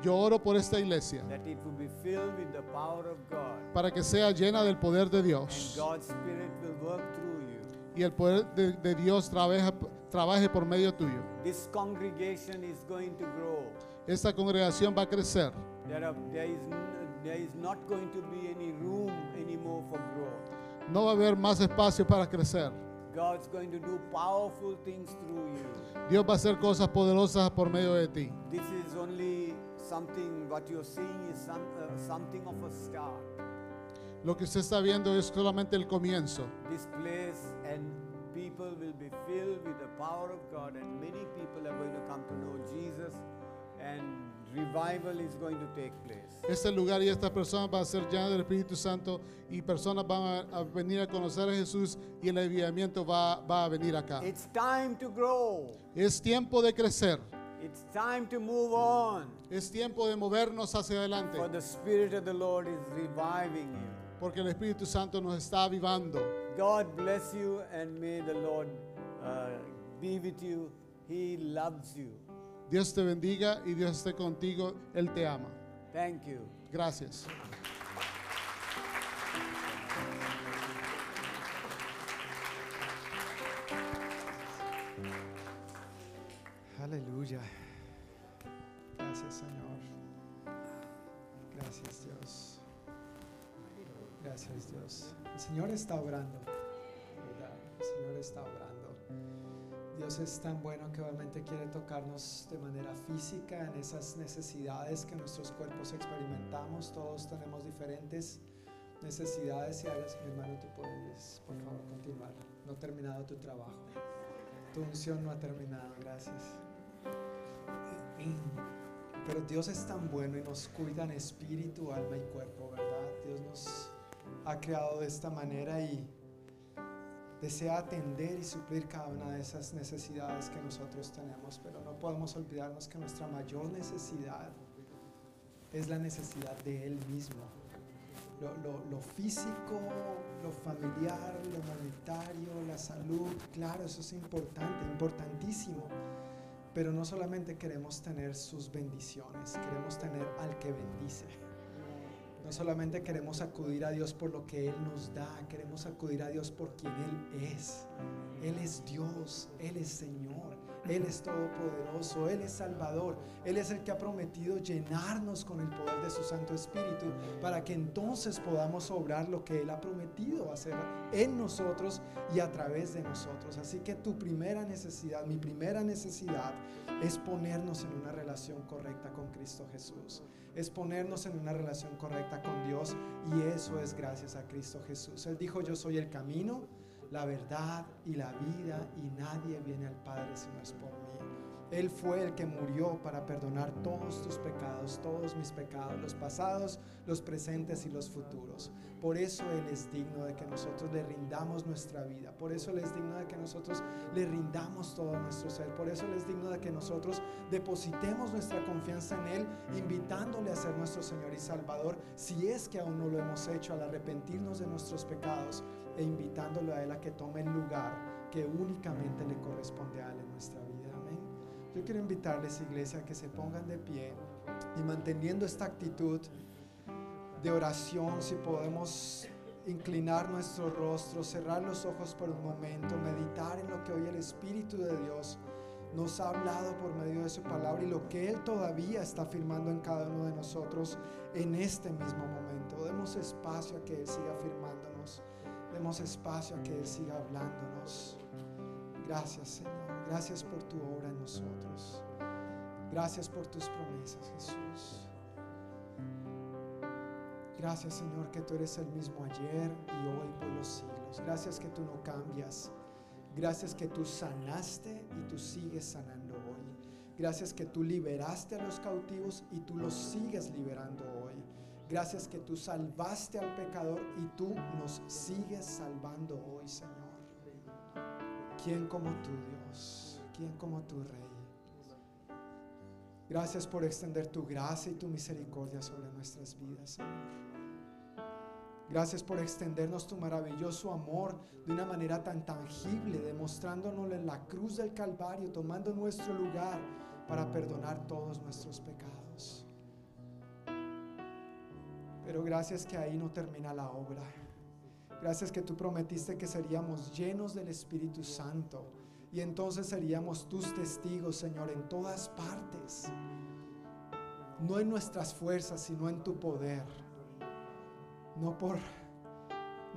Yo oro por esta iglesia that it will be filled with the power of God para que sea llena del poder de and Dios God's Spirit will work through you. y el poder de, de Dios trabaje, trabaje por medio tuyo. This congregation is going to grow. Esta congregación va a crecer. There, are, there, is n- there is not going to be any room anymore for growth. No va a haber más espacio para crecer. God's going to do powerful things through you. Dios va a hacer cosas poderosas por medio de ti. This is only something, what you're seeing is some, uh, something of a start. Lo que usted está viendo es solamente el comienzo. This place and people will be filled with the power of God, and many people are going to come to know Jesus, and revival is going to take place. Este lugar y estas personas van a ser llenas del Espíritu Santo y personas van a, a venir a conocer a Jesús y el avivamiento va, va a venir acá. It's time to grow. Es tiempo de crecer. It's time to move on. Es tiempo de movernos hacia adelante. For the Spirit of the Lord is reviving you. Porque el Espíritu Santo nos está avivando. God bless you and may the Lord uh, be with you. He loves you. Dios te bendiga y Dios esté contigo. Él te ama. Thank you. Gracias. Aleluya. Gracias Señor. Gracias Dios. Gracias Dios. El Señor está. ¿verdad? El Señor está obrando. Dios es tan bueno que obviamente quiere tocarnos de manera física en esas necesidades que nuestros cuerpos experimentamos. Todos tenemos diferentes necesidades y áreas. Mi hermano, tú puedes, por favor, continuar. No ha terminado tu trabajo. Tu unción no ha terminado. Gracias. Pero Dios es tan bueno y nos cuida en espíritu, alma y cuerpo, ¿verdad? Dios nos ha creado de esta manera y desea atender y suplir cada una de esas necesidades que nosotros tenemos, pero no podemos olvidarnos que nuestra mayor necesidad es la necesidad de Él mismo. Lo, lo- lo físico, lo familiar, lo monetario, la salud, claro, eso es importante, importantísimo. Pero no solamente queremos tener sus bendiciones, queremos tener al que bendice. No solamente queremos acudir a Dios por lo que Él nos da, queremos acudir a Dios por quien Él es. Él es Dios, Él es Señor, Él es todopoderoso, Él es Salvador, Él es el que ha prometido llenarnos con el poder de su Santo Espíritu para que entonces podamos obrar lo que Él ha prometido hacer en nosotros y a través de nosotros. Así que tu primera necesidad, mi primera necesidad es ponernos en una relación correcta con Cristo Jesús. Es ponernos en una relación correcta con Dios y eso es gracias a Cristo Jesús. Él dijo, yo soy el camino, la verdad y la vida y nadie viene al Padre si no es por mí. Él fue el que murió para perdonar todos tus pecados, todos mis pecados, los pasados, los presentes y los futuros. Por eso Él es digno de que nosotros le rindamos nuestra vida. Por eso Él es digno de que nosotros le rindamos todo nuestro ser. Por eso Él es digno de que nosotros depositemos nuestra confianza en Él, invitándole a ser nuestro Señor y Salvador, si es que aún no lo hemos hecho, al arrepentirnos de nuestros pecados e invitándole a Él a que tome el lugar que únicamente le corresponde a Él en nuestra vida. Yo quiero invitarles, iglesia, a que se pongan de pie y manteniendo esta actitud de oración, si podemos inclinar nuestro rostro, cerrar los ojos por un momento, meditar en lo que hoy el Espíritu de Dios nos ha hablado por medio de su palabra y lo que Él todavía está afirmando en cada uno de nosotros en este mismo momento. Demos espacio a que Él siga afirmándonos, demos espacio a que Él siga hablándonos. Gracias Señor. Gracias por tu obra en nosotros. Gracias por tus promesas, Jesús. Gracias, Señor, que tú eres el mismo ayer y hoy por los siglos. Gracias que tú no cambias. Gracias que tú sanaste y tú sigues sanando hoy. Gracias que tú liberaste a los cautivos y tú los sigues liberando hoy. Gracias que tú salvaste al pecador y tú nos sigues salvando hoy, Señor. ¿Quién como tú, Dios? ¿Quién como tu Rey? Gracias por extender tu gracia y tu misericordia sobre nuestras vidas, Señor. Gracias por extendernos tu maravilloso amor de una manera tan tangible, demostrándonos en la cruz del Calvario, tomando nuestro lugar para perdonar todos nuestros pecados. Pero gracias que ahí no termina la obra. Gracias que tú prometiste que seríamos llenos del Espíritu Santo y entonces seríamos tus testigos, Señor, en todas partes. No en nuestras fuerzas, sino en tu poder. No por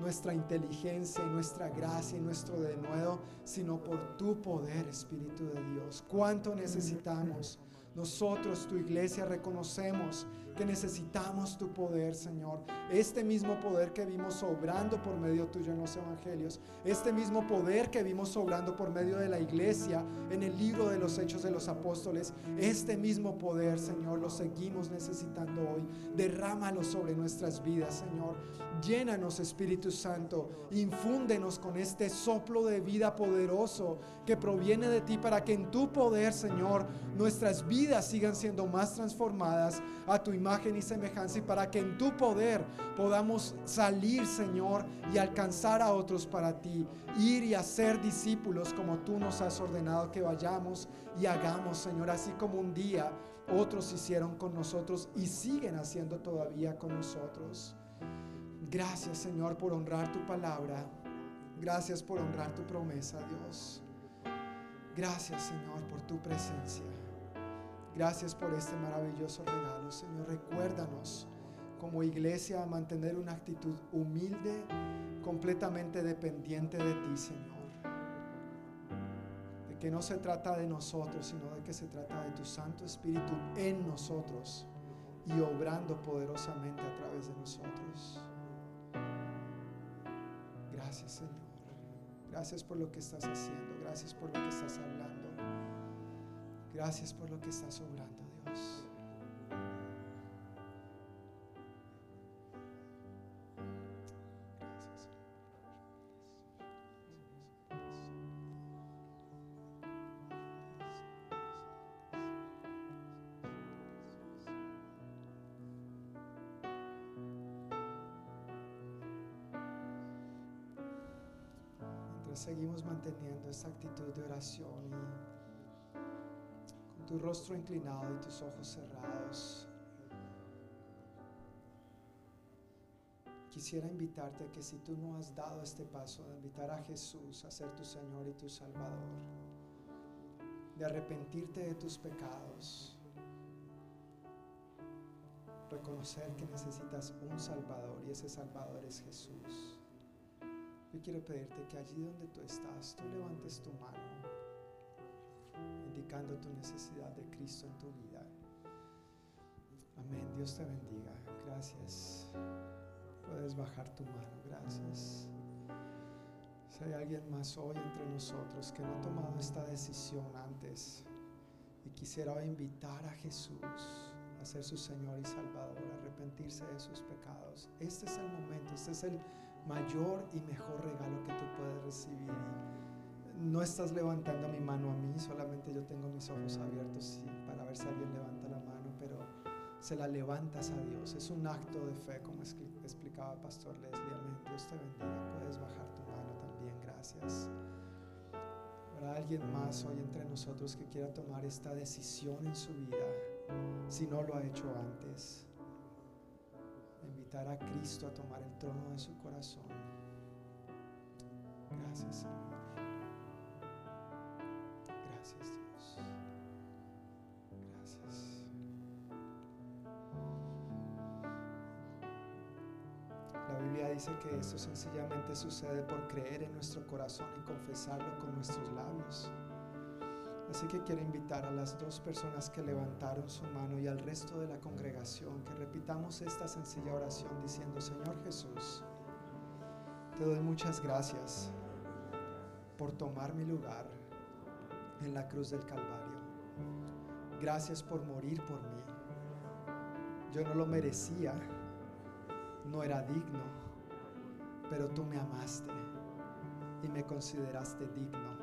nuestra inteligencia y nuestra gracia y nuestro denuedo, sino por tu poder, Espíritu de Dios. ¿Cuánto necesitamos? Nosotros, tu iglesia, reconocemos que necesitamos tu poder, Señor. Este mismo poder que vimos obrando por medio tuyo en los evangelios, este mismo poder que vimos obrando por medio de la iglesia en el libro de los hechos de los apóstoles, este mismo poder, Señor, lo seguimos necesitando hoy. Derrámalo sobre nuestras vidas, Señor. Llénanos, Espíritu Santo. Infúndenos con este soplo de vida poderoso que proviene de ti para que en tu poder, Señor, nuestras vidas sigan siendo más transformadas a tu imagen y semejanza y para que en tu poder podamos salir, Señor, y alcanzar a otros para ti, ir y hacer discípulos como tú nos has ordenado que vayamos y hagamos, Señor, así como un día otros hicieron con nosotros y siguen haciendo todavía con nosotros. Gracias, Señor, por honrar tu palabra. Gracias por honrar tu promesa, Dios. Gracias, Señor, por tu presencia. Gracias por este maravilloso regalo, Señor. Recuérdanos como iglesia a mantener una actitud humilde, completamente dependiente de ti, Señor. De que no se trata de nosotros, sino de que se trata de tu Santo Espíritu en nosotros y obrando poderosamente a través de nosotros. Gracias, Señor. Gracias por lo que estás haciendo. Gracias por lo que estás hablando. Gracias por lo que estás obrando, Dios. Seguimos manteniendo esta actitud de oración y tu rostro inclinado y tus ojos cerrados, quisiera invitarte a que si tú no has dado este paso de invitar a Jesús a ser tu Señor y tu Salvador, de arrepentirte de tus pecados, reconocer que necesitas un Salvador y ese Salvador es Jesús. Yo quiero pedirte que allí donde tú estás, tú levantes tu mano, indicando tu necesidad de Cristo en tu vida. Amén. Dios te bendiga. Gracias. Puedes bajar tu mano. Gracias. Si hay alguien más hoy entre nosotros que no ha tomado esta decisión antes Y quisiera invitar a Jesús a ser su Señor y Salvador, a arrepentirse de sus pecados. Este es el momento, este es el mayor y mejor regalo que tú puedes recibir. No estás levantando mi mano a mí, solamente yo tengo mis ojos abiertos para ver si alguien levanta la mano, pero se la levantas a Dios. Es un acto de fe, como expli- explicaba Pastor Leslie. Amén. Dios te bendiga. Puedes bajar tu mano también. Gracias. Habrá alguien más hoy entre nosotros que quiera tomar esta decisión en su vida, si no lo ha hecho antes. Invitar a Cristo a tomar el trono de su corazón. Gracias, Señor. Gracias, Dios. Gracias. La Biblia dice que esto sencillamente sucede por creer en nuestro corazón y confesarlo con nuestros labios. Así que quiero invitar a las dos personas que levantaron su mano y al resto de la congregación que repitamos esta sencilla oración diciendo, Señor Jesús, te doy muchas gracias por tomar mi lugar en la cruz del Calvario. Gracias por morir por mí. Yo no lo merecía, no era digno, pero tú me amaste y me consideraste digno.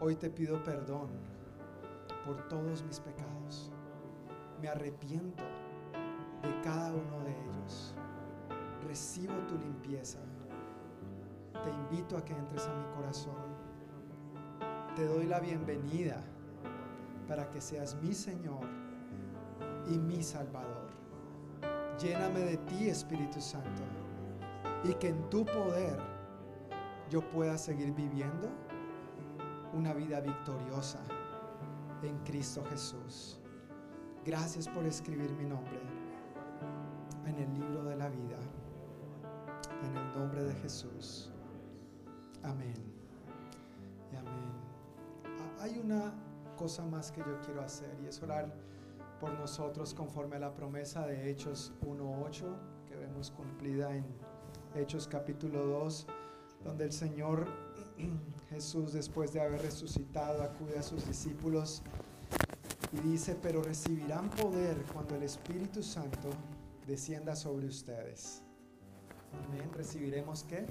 Hoy te pido perdón por todos mis pecados. Me arrepiento de cada uno de ellos. Recibo tu limpieza. Te invito a que entres a mi corazón. Te doy la bienvenida para que seas mi Señor y mi Salvador. Lléname de ti, Espíritu Santo, y que en tu poder yo pueda seguir viviendo una vida victoriosa en Cristo Jesús. Gracias por escribir mi nombre en el libro de la vida. En el nombre de Jesús. Amén. Hay una cosa más que yo quiero hacer y es orar por nosotros conforme a la promesa de Hechos 1.8 que vemos cumplida en Hechos capítulo 2, donde el Señor Jesús después de haber resucitado acude a sus discípulos y dice, pero recibirán poder cuando el Espíritu Santo descienda sobre ustedes. Amén. ¿Recibiremos qué?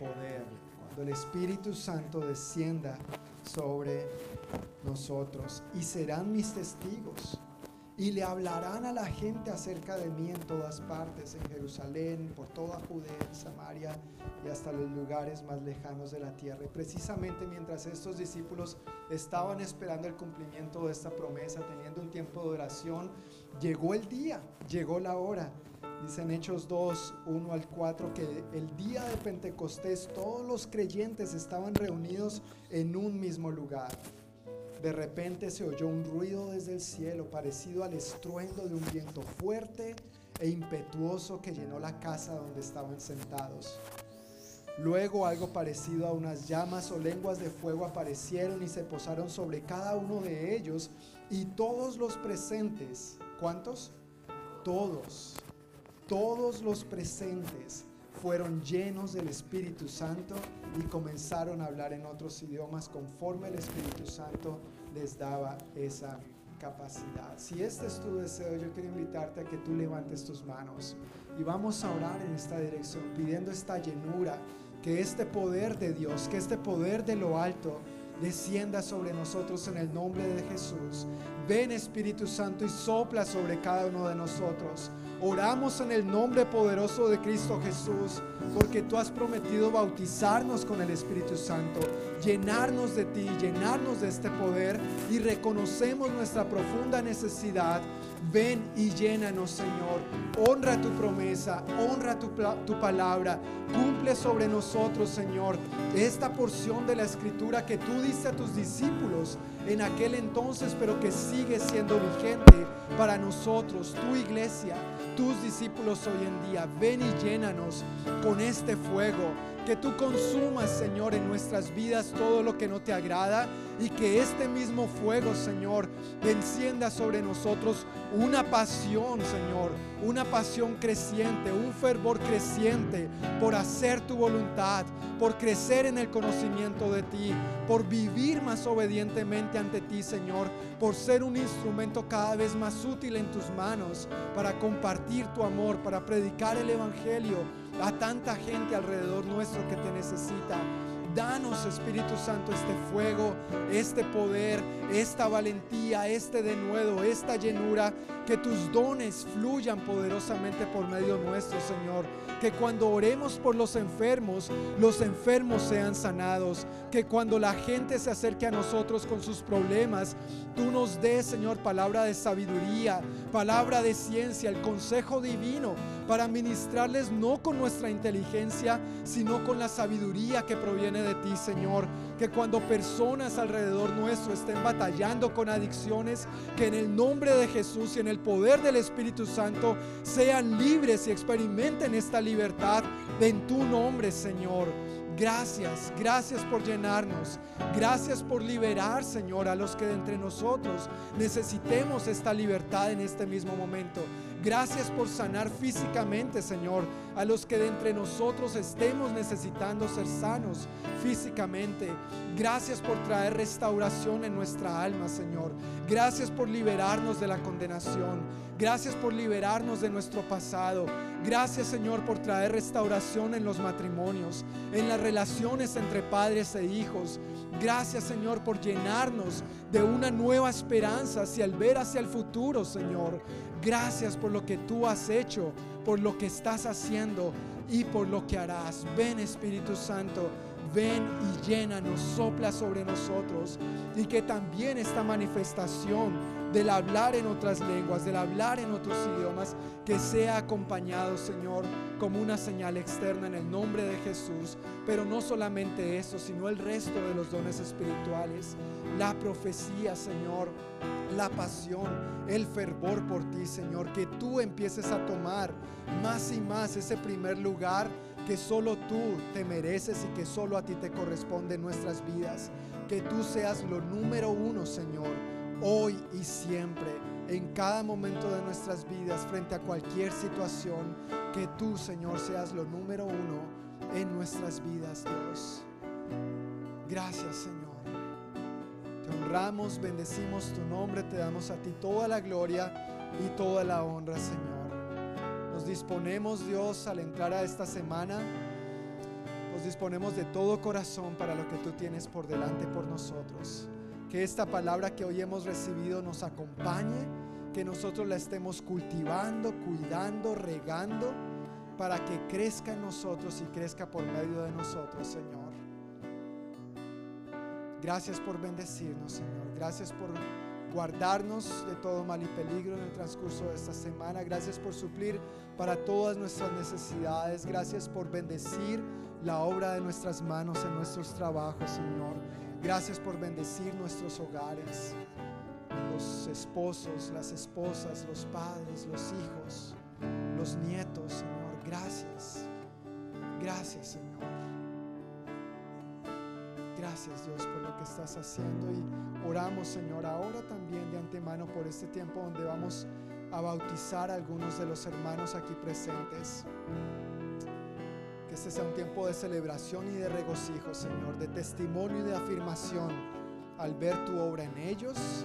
Poder. Cuando el Espíritu Santo descienda nosotros y serán mis testigos y le hablarán a la gente acerca de mí en todas partes, en Jerusalén, por toda Judea, Samaria y hasta los lugares más lejanos de la tierra. Y precisamente mientras estos discípulos estaban esperando el cumplimiento de esta promesa, teniendo un tiempo de oración, llegó el día, llegó la hora. Dice en Hechos 2, 1 al 4 que el día de Pentecostés todos los creyentes estaban reunidos en un mismo lugar. De repente se oyó un ruido desde el cielo parecido al estruendo de un viento fuerte e impetuoso que llenó la casa donde estaban sentados. Luego algo parecido a unas llamas o lenguas de fuego aparecieron y se posaron sobre cada uno de ellos y todos los presentes, ¿cuántos? Todos, todos los presentes fueron llenos del Espíritu Santo y comenzaron a hablar en otros idiomas conforme el Espíritu Santo les daba esa capacidad. Si este es tu deseo, yo quiero invitarte a que tú levantes tus manos y vamos a orar en esta dirección, pidiendo esta llenura, que este poder de Dios, que este poder de lo alto descienda sobre nosotros en el nombre de Jesús. Ven Espíritu Santo y sopla sobre cada uno de nosotros. Oramos en el nombre poderoso de Cristo Jesús, porque tú has prometido bautizarnos con el Espíritu Santo, llenarnos de ti, llenarnos de este poder y reconocemos nuestra profunda necesidad. Ven y llénanos, Señor. Honra tu promesa, honra tu, tu palabra. Cumple sobre nosotros, Señor, esta porción de la escritura que tú diste a tus discípulos en aquel entonces, pero que sigue siendo vigente para nosotros, tu iglesia, tus discípulos hoy en día. Ven y llénanos con este fuego que tú consumas, Señor, en nuestras vidas todo lo que no te agrada y que este mismo fuego, Señor, encienda sobre nosotros una pasión, Señor, una pasión creciente, un fervor creciente por hacer tu voluntad, por crecer en el conocimiento de ti, por vivir más obedientemente ante ti, Señor, por ser un instrumento cada vez más útil en tus manos para compartir tu amor, para predicar el Evangelio a tanta gente alrededor nuestro que te necesita. Danos, Espíritu Santo, este fuego, este poder, esta valentía, este denuedo, esta llenura, que tus dones fluyan poderosamente por medio nuestro, Señor. Que cuando oremos por los enfermos, los enfermos sean sanados. Que cuando la gente se acerque a nosotros con sus problemas, tú nos des, Señor, palabra de sabiduría, palabra de ciencia, el consejo divino para ministrarles no con nuestra inteligencia, sino con la sabiduría que proviene de ti, Señor. Que cuando personas alrededor nuestro estén batallando con adicciones, que en el nombre de Jesús y en el poder del Espíritu Santo sean libres y experimenten esta libertad en tu nombre, Señor. Gracias, gracias por llenarnos. Gracias por liberar, Señor, a los que de entre nosotros necesitemos esta libertad en este mismo momento. Gracias por sanar físicamente, Señor, a los que de entre nosotros estemos necesitando ser sanos físicamente. Gracias por traer restauración en nuestra alma, Señor. Gracias por liberarnos de la condenación. Gracias por liberarnos de nuestro pasado. Gracias, Señor, por traer restauración en los matrimonios, en las relaciones entre padres e hijos. Gracias, Señor, por llenarnos de una nueva esperanza hacia el ver hacia el futuro, Señor. Gracias por lo que tú has hecho, por lo que estás haciendo y por lo que harás. Ven Espíritu Santo, ven y llénanos, sopla sobre nosotros y que también esta manifestación del hablar en otras lenguas, del hablar en otros idiomas, que sea acompañado, Señor, como una señal externa en el nombre de Jesús. Pero no solamente eso, sino el resto de los dones espirituales, la profecía, Señor, la pasión, el fervor por ti, Señor, que tú empieces a tomar más y más ese primer lugar que solo tú te mereces y que solo a ti te corresponde en nuestras vidas. Que tú seas lo número uno, Señor hoy y siempre, en cada momento de nuestras vidas, frente a cualquier situación, que tú, Señor, seas lo número uno en nuestras vidas, Dios. Gracias, Señor. Te honramos, bendecimos tu nombre, te damos a ti toda la gloria y toda la honra, Señor. Nos disponemos, Dios, al entrar a esta semana. Nos disponemos de todo corazón para lo que tú tienes por delante por nosotros que esta palabra que hoy hemos recibido nos acompañe, que nosotros la estemos cultivando, cuidando, regando, para que crezca en nosotros y crezca por medio de nosotros, Señor. Gracias por bendecirnos, Señor. Gracias por guardarnos de todo mal y peligro en el transcurso de esta semana. Gracias por suplir para todas nuestras necesidades. Gracias por bendecir la obra de nuestras manos en nuestros trabajos, Señor. Gracias por bendecir nuestros hogares, los esposos, las esposas, los padres, los hijos, los nietos, Señor. Gracias. Gracias, Señor. Gracias, Dios, por lo que estás haciendo. Y oramos, Señor, ahora también de antemano por este tiempo donde vamos a bautizar a algunos de los hermanos aquí presentes este sea un tiempo de celebración y de regocijo, Señor, de testimonio y de afirmación al ver tu obra en ellos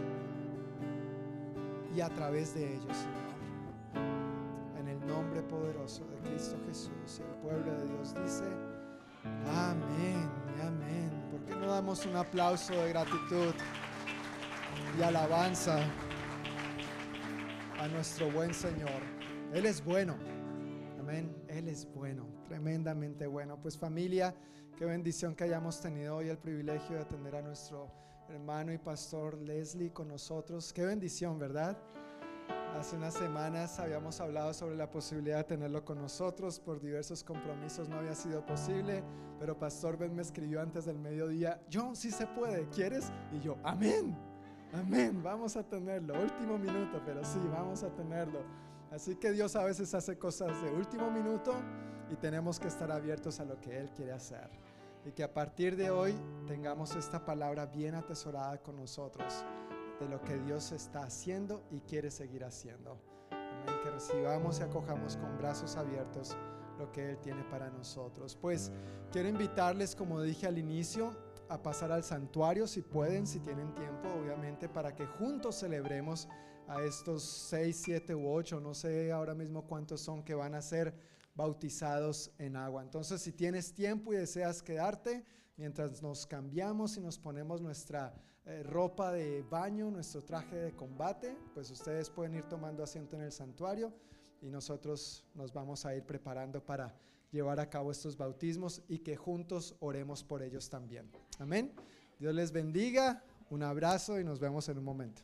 y a través de ellos, Señor. En el nombre poderoso de Cristo Jesús, el pueblo de Dios dice, amén, amén. ¿Por qué no damos un aplauso de gratitud y alabanza a nuestro buen Señor? Él es bueno. Amén. Él es bueno, tremendamente bueno. Pues familia, qué bendición que hayamos tenido hoy el privilegio de atender a nuestro hermano y pastor Leslie con nosotros. Qué bendición, ¿verdad? Hace unas semanas habíamos hablado sobre la posibilidad de tenerlo con nosotros. Por diversos compromisos no había sido posible, pero Pastor Ben me escribió antes del mediodía, John, sí se puede, ¿quieres? Y yo, amén, amén, vamos a tenerlo. Último minuto, pero sí, vamos a tenerlo. Así que Dios a veces hace cosas de último minuto y tenemos que estar abiertos a lo que Él quiere hacer. Y que a partir de hoy tengamos esta palabra bien atesorada con nosotros de lo que Dios está haciendo y quiere seguir haciendo. Amén. Que recibamos y acojamos con brazos abiertos lo que Él tiene para nosotros. Pues quiero invitarles, como dije al inicio, a pasar al santuario si pueden, si tienen tiempo, obviamente, para que juntos celebremos a estos seis, siete u ocho, no sé ahora mismo cuántos son que van a ser bautizados en agua. Entonces, si tienes tiempo y deseas quedarte, mientras nos cambiamos y nos ponemos nuestra eh, ropa de baño, nuestro traje de combate, pues ustedes pueden ir tomando asiento en el santuario y nosotros nos vamos a ir preparando para llevar a cabo estos bautismos y que juntos oremos por ellos también. Amén. Dios les bendiga, un abrazo y nos vemos en un momento.